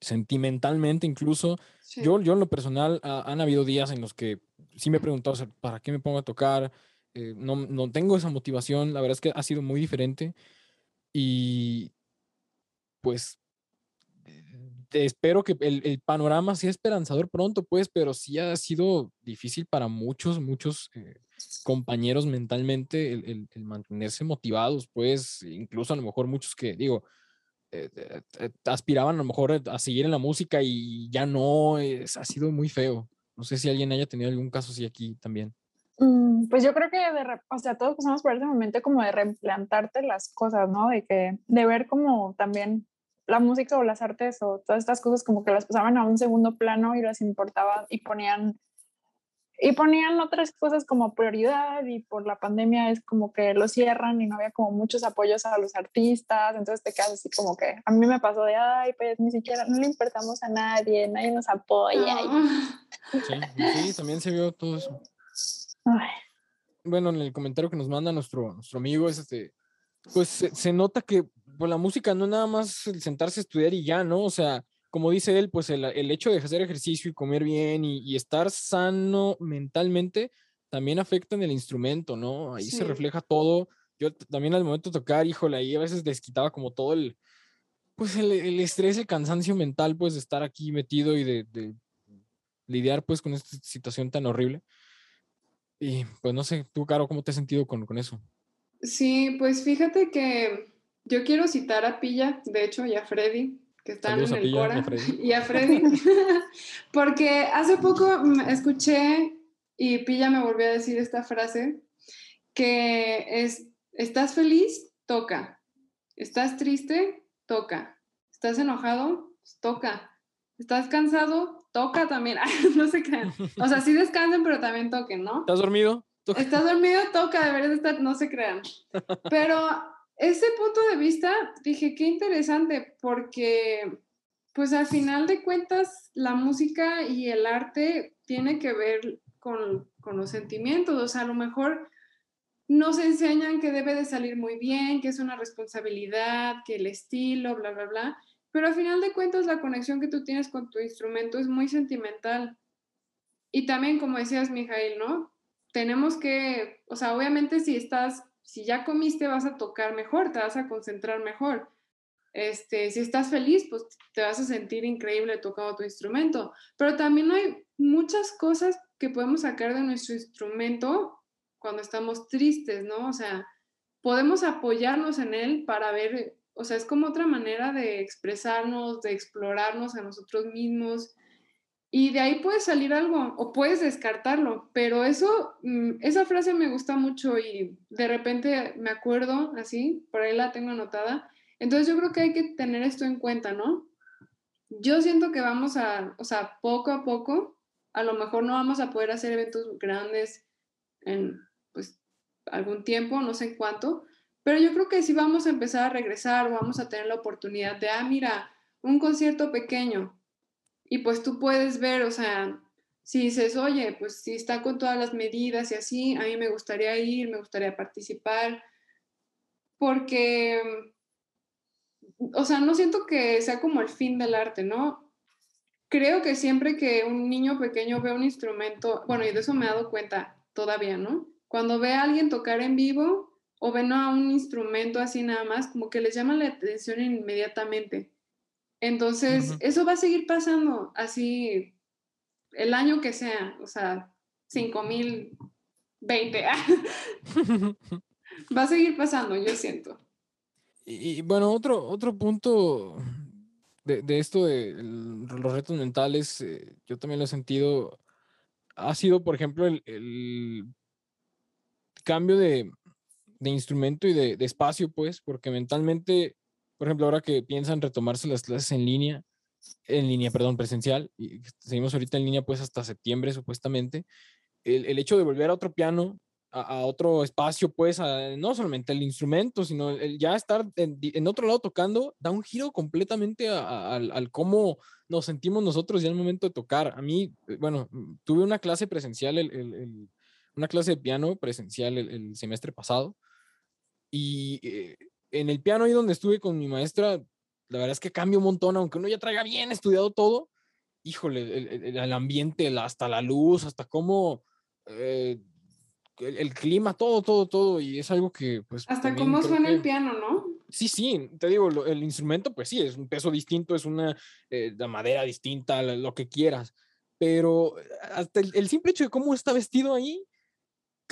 sentimentalmente incluso. Yo, yo en lo personal, han habido días en los que sí me he preguntado, ¿para qué me pongo a tocar? no, no tengo esa motivación, la verdad es que ha sido muy diferente. Y pues espero que el, panorama sea esperanzador pronto, pues, pero sí ha sido difícil para muchos, muchos eh, compañeros mentalmente el, mantenerse motivados, pues, incluso a lo mejor muchos que, digo, eh, eh, aspiraban a lo mejor a seguir en la música y ya no, ha sido muy feo. No sé si alguien haya tenido algún caso así aquí también. Mm, pues yo creo que, de, o sea, todos pasamos por ese momento como de reimplantarte las cosas, ¿no? De que, de ver como también la música o las artes o todas estas cosas como que las pasaban a un segundo plano y las importaban y ponían, y ponían otras cosas como prioridad y por la pandemia es como que lo cierran y no había como muchos apoyos a los artistas, entonces te quedas así como que a mí me pasó de, ay, pues ni siquiera, no le importamos a nadie, nadie nos apoya. Sí, sí, también se vio todo eso. Bueno, en el comentario que nos manda nuestro, nuestro amigo es este, pues se, nota que pues, la música no es nada más el sentarse a estudiar y ya, ¿no? O sea, como dice él, pues el, el hecho de hacer ejercicio y comer bien y, y, estar sano mentalmente también afecta en el instrumento, ¿no? Ahí sí. se refleja todo. Yo también al momento de tocar, híjole, ahí a veces les quitaba como todo el, pues el, el estrés, el cansancio mental, pues de estar aquí metido y de, de lidiar pues con esta situación tan horrible. Y pues no sé, tú, Caro, ¿cómo te has sentido con, con eso? Sí, pues fíjate que yo quiero citar a Pilla, de hecho, y a Freddy, que están Saludos en el Cora, y a Freddy, y a Freddy. Porque hace poco escuché y Pilla me volvió a decir esta frase, que es, estás feliz, toca, estás triste, toca, estás enojado, toca, estás cansado, toca también, no se crean, o sea, sí descansen, pero también toquen, ¿no? ¿Estás dormido? Toca. Estás dormido, toca, deberías estar, no se crean. Pero ese punto de vista, dije, qué interesante, porque pues al final de cuentas la música y el arte tiene que ver con, con, los sentimientos, o sea, a lo mejor nos enseñan que debe de salir muy bien, que es una responsabilidad, que el estilo, bla, bla, bla, pero al final de cuentas la conexión que tú tienes con tu instrumento es muy sentimental. Y también, como decías, Mijail, ¿no? Tenemos que, o sea, obviamente si estás si ya comiste vas a tocar mejor, te vas a concentrar mejor. Este, si estás feliz, pues te vas a sentir increíble tocando tu instrumento. Pero también hay muchas cosas que podemos sacar de nuestro instrumento cuando estamos tristes, ¿no? O sea, podemos apoyarnos en él para ver, o sea, es como otra manera de expresarnos, de explorarnos a nosotros mismos y de ahí puede salir algo o puedes descartarlo, pero eso, mm, esa frase me gusta mucho y de repente me acuerdo así, por ahí la tengo anotada. Entonces yo creo que hay que tener esto en cuenta, ¿no? Yo siento que vamos a, o sea, poco a poco, a lo mejor no vamos a poder hacer eventos grandes en, pues, algún tiempo, no sé cuánto, pero yo creo que sí vamos a empezar a regresar vamos a tener la oportunidad de, ah, mira, un concierto pequeño, y pues tú puedes ver, o sea, si dices, oye, pues si está con todas las medidas y así, a mí me gustaría ir, me gustaría participar, porque, o sea, no siento que sea como el fin del arte, ¿no? Creo que siempre que un niño pequeño ve un instrumento, bueno, y de eso me he dado cuenta todavía, ¿no? Cuando ve a alguien tocar en vivo o ven a un instrumento así nada más, como que les llama la atención inmediatamente. Entonces, uh -huh. eso va a seguir pasando así el año que sea, o sea, 5020. va a seguir pasando, yo siento. Y, y bueno, otro, otro punto de, de esto de el, los retos mentales, eh, yo también lo he sentido, ha sido, por ejemplo, el, el cambio de, de, instrumento y de, espacio, pues, porque mentalmente por ejemplo, ahora que piensan retomarse las clases en línea, en línea, perdón, presencial, y seguimos ahorita en línea pues hasta septiembre supuestamente, el, el hecho de volver a otro piano, a, otro espacio, pues, no solamente el instrumento, sino ya estar en, en, otro lado tocando, da un giro completamente a, al, al cómo nos sentimos nosotros ya al momento de tocar. A mí, eh, bueno, tuve una clase presencial, una clase de piano presencial el, semestre pasado, y... Eh, en el piano ahí donde estuve con mi maestra, la verdad es que cambia un montón, aunque uno ya traiga bien estudiado todo, híjole, el, el, el ambiente, el, hasta la luz, hasta cómo eh, el, el, clima, todo, todo, todo, y es algo que pues... Hasta cómo suena que... el piano, ¿no? Sí, sí, te digo, lo, el instrumento pues sí, es un peso distinto, es una eh, la madera distinta, lo que quieras, pero hasta el, el simple hecho de cómo está vestido ahí,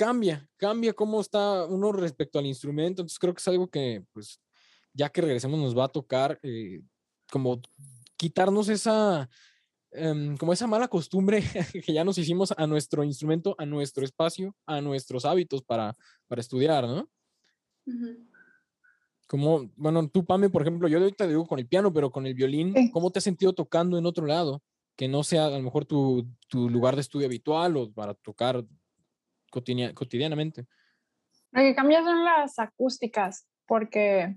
cambia, cambia cómo está uno respecto al instrumento. Entonces creo que es algo que, pues, ya que regresemos nos va a tocar eh, como quitarnos esa, um, como esa mala costumbre que ya nos hicimos a nuestro instrumento, a nuestro espacio, a nuestros hábitos para, para estudiar, ¿no? Uh -huh. Como, bueno, tú, Pame, por ejemplo, yo ahorita digo con el piano, pero con el violín, sí. ¿cómo te has sentido tocando en otro lado? Que no sea a lo mejor tu, tu lugar de estudio habitual o para tocar cotidianamente. Lo que cambia son las acústicas, porque,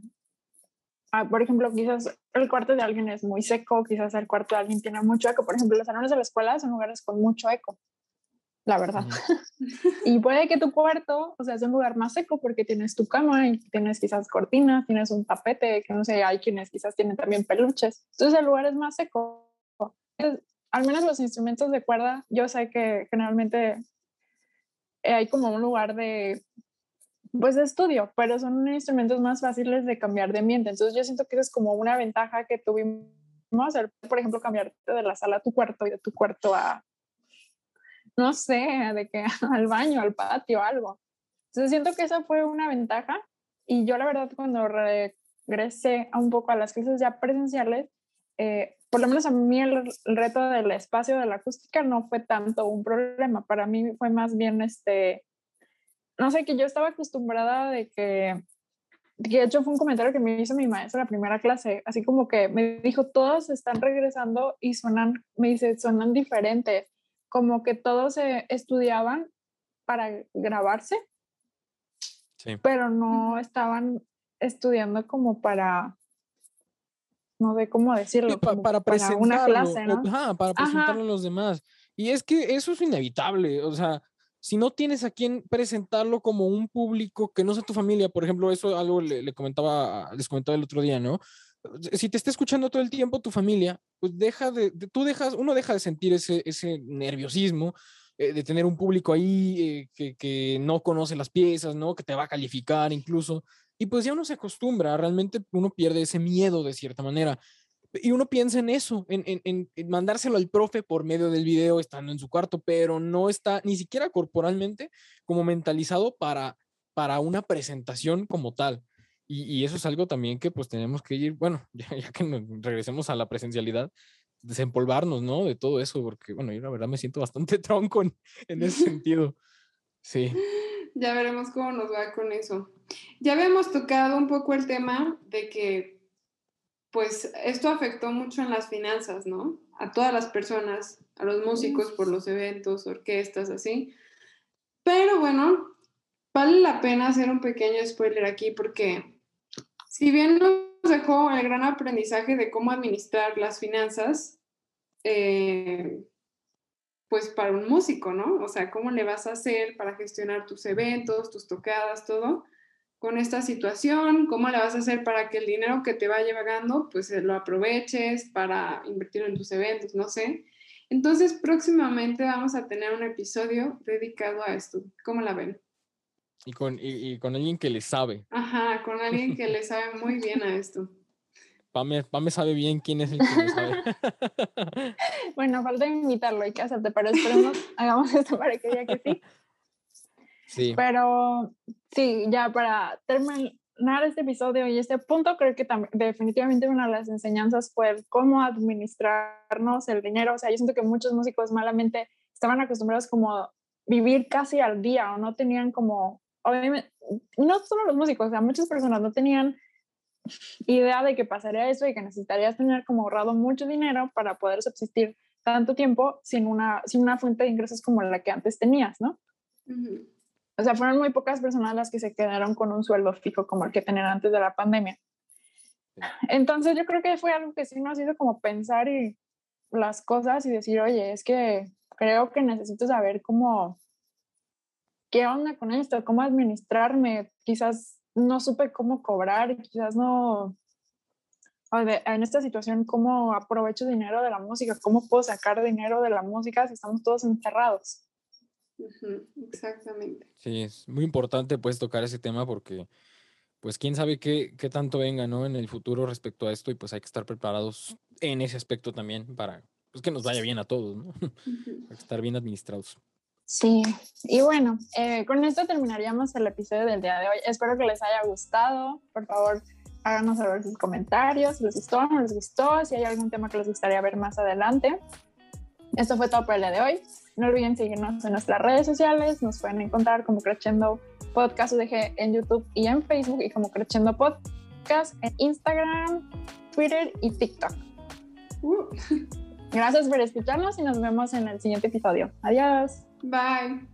ah, por ejemplo, quizás el cuarto de alguien es muy seco, quizás el cuarto de alguien tiene mucho eco. Por ejemplo, los salones de la escuela son lugares con mucho eco. la verdad. y puede que tu cuarto, o sea, es un lugar más seco porque tienes tu cama y tienes quizás cortinas, tienes un tapete, que no sé, hay quienes quizás tienen también peluches. Entonces el lugar es más seco. al menos los instrumentos de cuerda, yo sé que generalmente hay como un lugar de pues de estudio, pero son instrumentos más fáciles de cambiar de ambiente. Entonces yo siento que eso es como una ventaja que tuvimos, por ejemplo, cambiarte de la sala a tu cuarto y de tu cuarto a, no sé, de que al baño, al patio, algo. Entonces siento que esa fue una ventaja y yo la verdad cuando regresé un poco a las clases ya presenciales, eh, por lo menos a mí el, el, reto del espacio de la acústica no fue tanto un problema, para mí fue más bien este no sé, que yo estaba acostumbrada de que, de hecho fue un comentario que me hizo mi maestra en la primera clase, así como que me dijo, todos están regresando y suenan, me dice, suenan diferentes, como que todos se estudiaban para grabarse, pero no estaban estudiando como para no sé cómo decirlo, para, presentarlo, una clase, ¿no? para presentarlo a los demás. Y es que eso es inevitable, o sea, si no tienes a quién presentarlo como un público que no sea tu familia, por ejemplo, eso algo le, comentaba, les comentaba el otro día, ¿no? Si te está escuchando todo el tiempo tu familia, pues deja de, tú dejas, uno deja de sentir ese, ese nerviosismo, eh, de tener un público ahí eh, que, que, no conoce las piezas, ¿no? Que te va a calificar incluso. Y pues ya uno se acostumbra, realmente uno pierde ese miedo de cierta manera. Y uno piensa en eso, en, en, en, mandárselo al profe por medio del video estando en su cuarto, pero no está ni siquiera corporalmente como mentalizado para, para una presentación como tal. Y, y eso es algo también que pues tenemos que ir, bueno, ya, ya que regresemos a la presencialidad, desempolvarnos, ¿no? De todo eso, porque bueno, yo la verdad me siento bastante tronco en, en ese sentido. Sí. Ya veremos cómo nos va con eso. Ya habíamos tocado un poco el tema de que pues esto afectó mucho en las finanzas, ¿no? A todas las personas, a los músicos por los eventos, orquestas, así. Pero bueno, vale la pena hacer un pequeño spoiler aquí porque si bien nos dejó el gran aprendizaje de cómo administrar las finanzas, eh, pues para un músico, ¿no? O sea, cómo le vas a hacer para gestionar tus eventos, tus tocadas, todo con esta situación, cómo le vas a hacer para que el dinero que te vaya pagando, pues eh, lo aproveches para invertir en tus eventos, no sé. Entonces, próximamente vamos a tener un episodio dedicado a esto. ¿Cómo la ven? Y con, y, con alguien que le sabe. Ajá, con alguien que le sabe muy bien a esto. Pame, Pame sabe bien quién es el que sabe. bueno, falta invitarlo, hay que hacerte, pero esperemos, hagamos esto para que diga que sí. Pero sí, ya para terminar este episodio y este punto, creo que definitivamente una de las enseñanzas fue cómo administrarnos el dinero. O sea, yo siento que muchos músicos malamente estaban acostumbrados como a vivir casi al día o no tenían como, obviamente, no solo los músicos, o sea, muchas personas no tenían idea de que pasaría eso y que necesitarías tener como ahorrado mucho dinero para poder subsistir tanto tiempo sin una, sin una fuente de ingresos como la que antes tenías, ¿no? O sea, fueron muy pocas personas las que se quedaron con un sueldo fijo como el que tenían antes de la pandemia. Entonces yo creo que fue algo que sí nos hizo como pensar y las cosas y decir, oye, es que creo que necesito saber cómo, qué onda con esto, cómo administrarme, quizás no supe cómo cobrar, quizás no, en esta situación, cómo aprovecho dinero de la música, cómo puedo sacar dinero de la música si estamos todos encerrados exactamente. Sí, es muy importante pues tocar ese tema porque pues quién sabe qué, qué tanto venga, ¿no? En el futuro respecto a esto y pues hay que estar preparados en ese aspecto también para pues, que nos vaya bien a todos, ¿no? Para estar bien administrados. Sí, y bueno, eh, con esto terminaríamos el episodio del día de hoy. Espero que les haya gustado. Por favor, háganos saber sus comentarios, si les gustó, no les gustó, si hay algún tema que les gustaría ver más adelante. Esto fue todo por el día de hoy. No olviden seguirnos en nuestras redes sociales. Nos pueden encontrar como Crescendo Podcast UDG en YouTube y en Facebook y como Crescendo Podcast en Instagram, Twitter y TikTok. Uh. Gracias por escucharnos y nos vemos en el siguiente episodio. Adiós. Bye.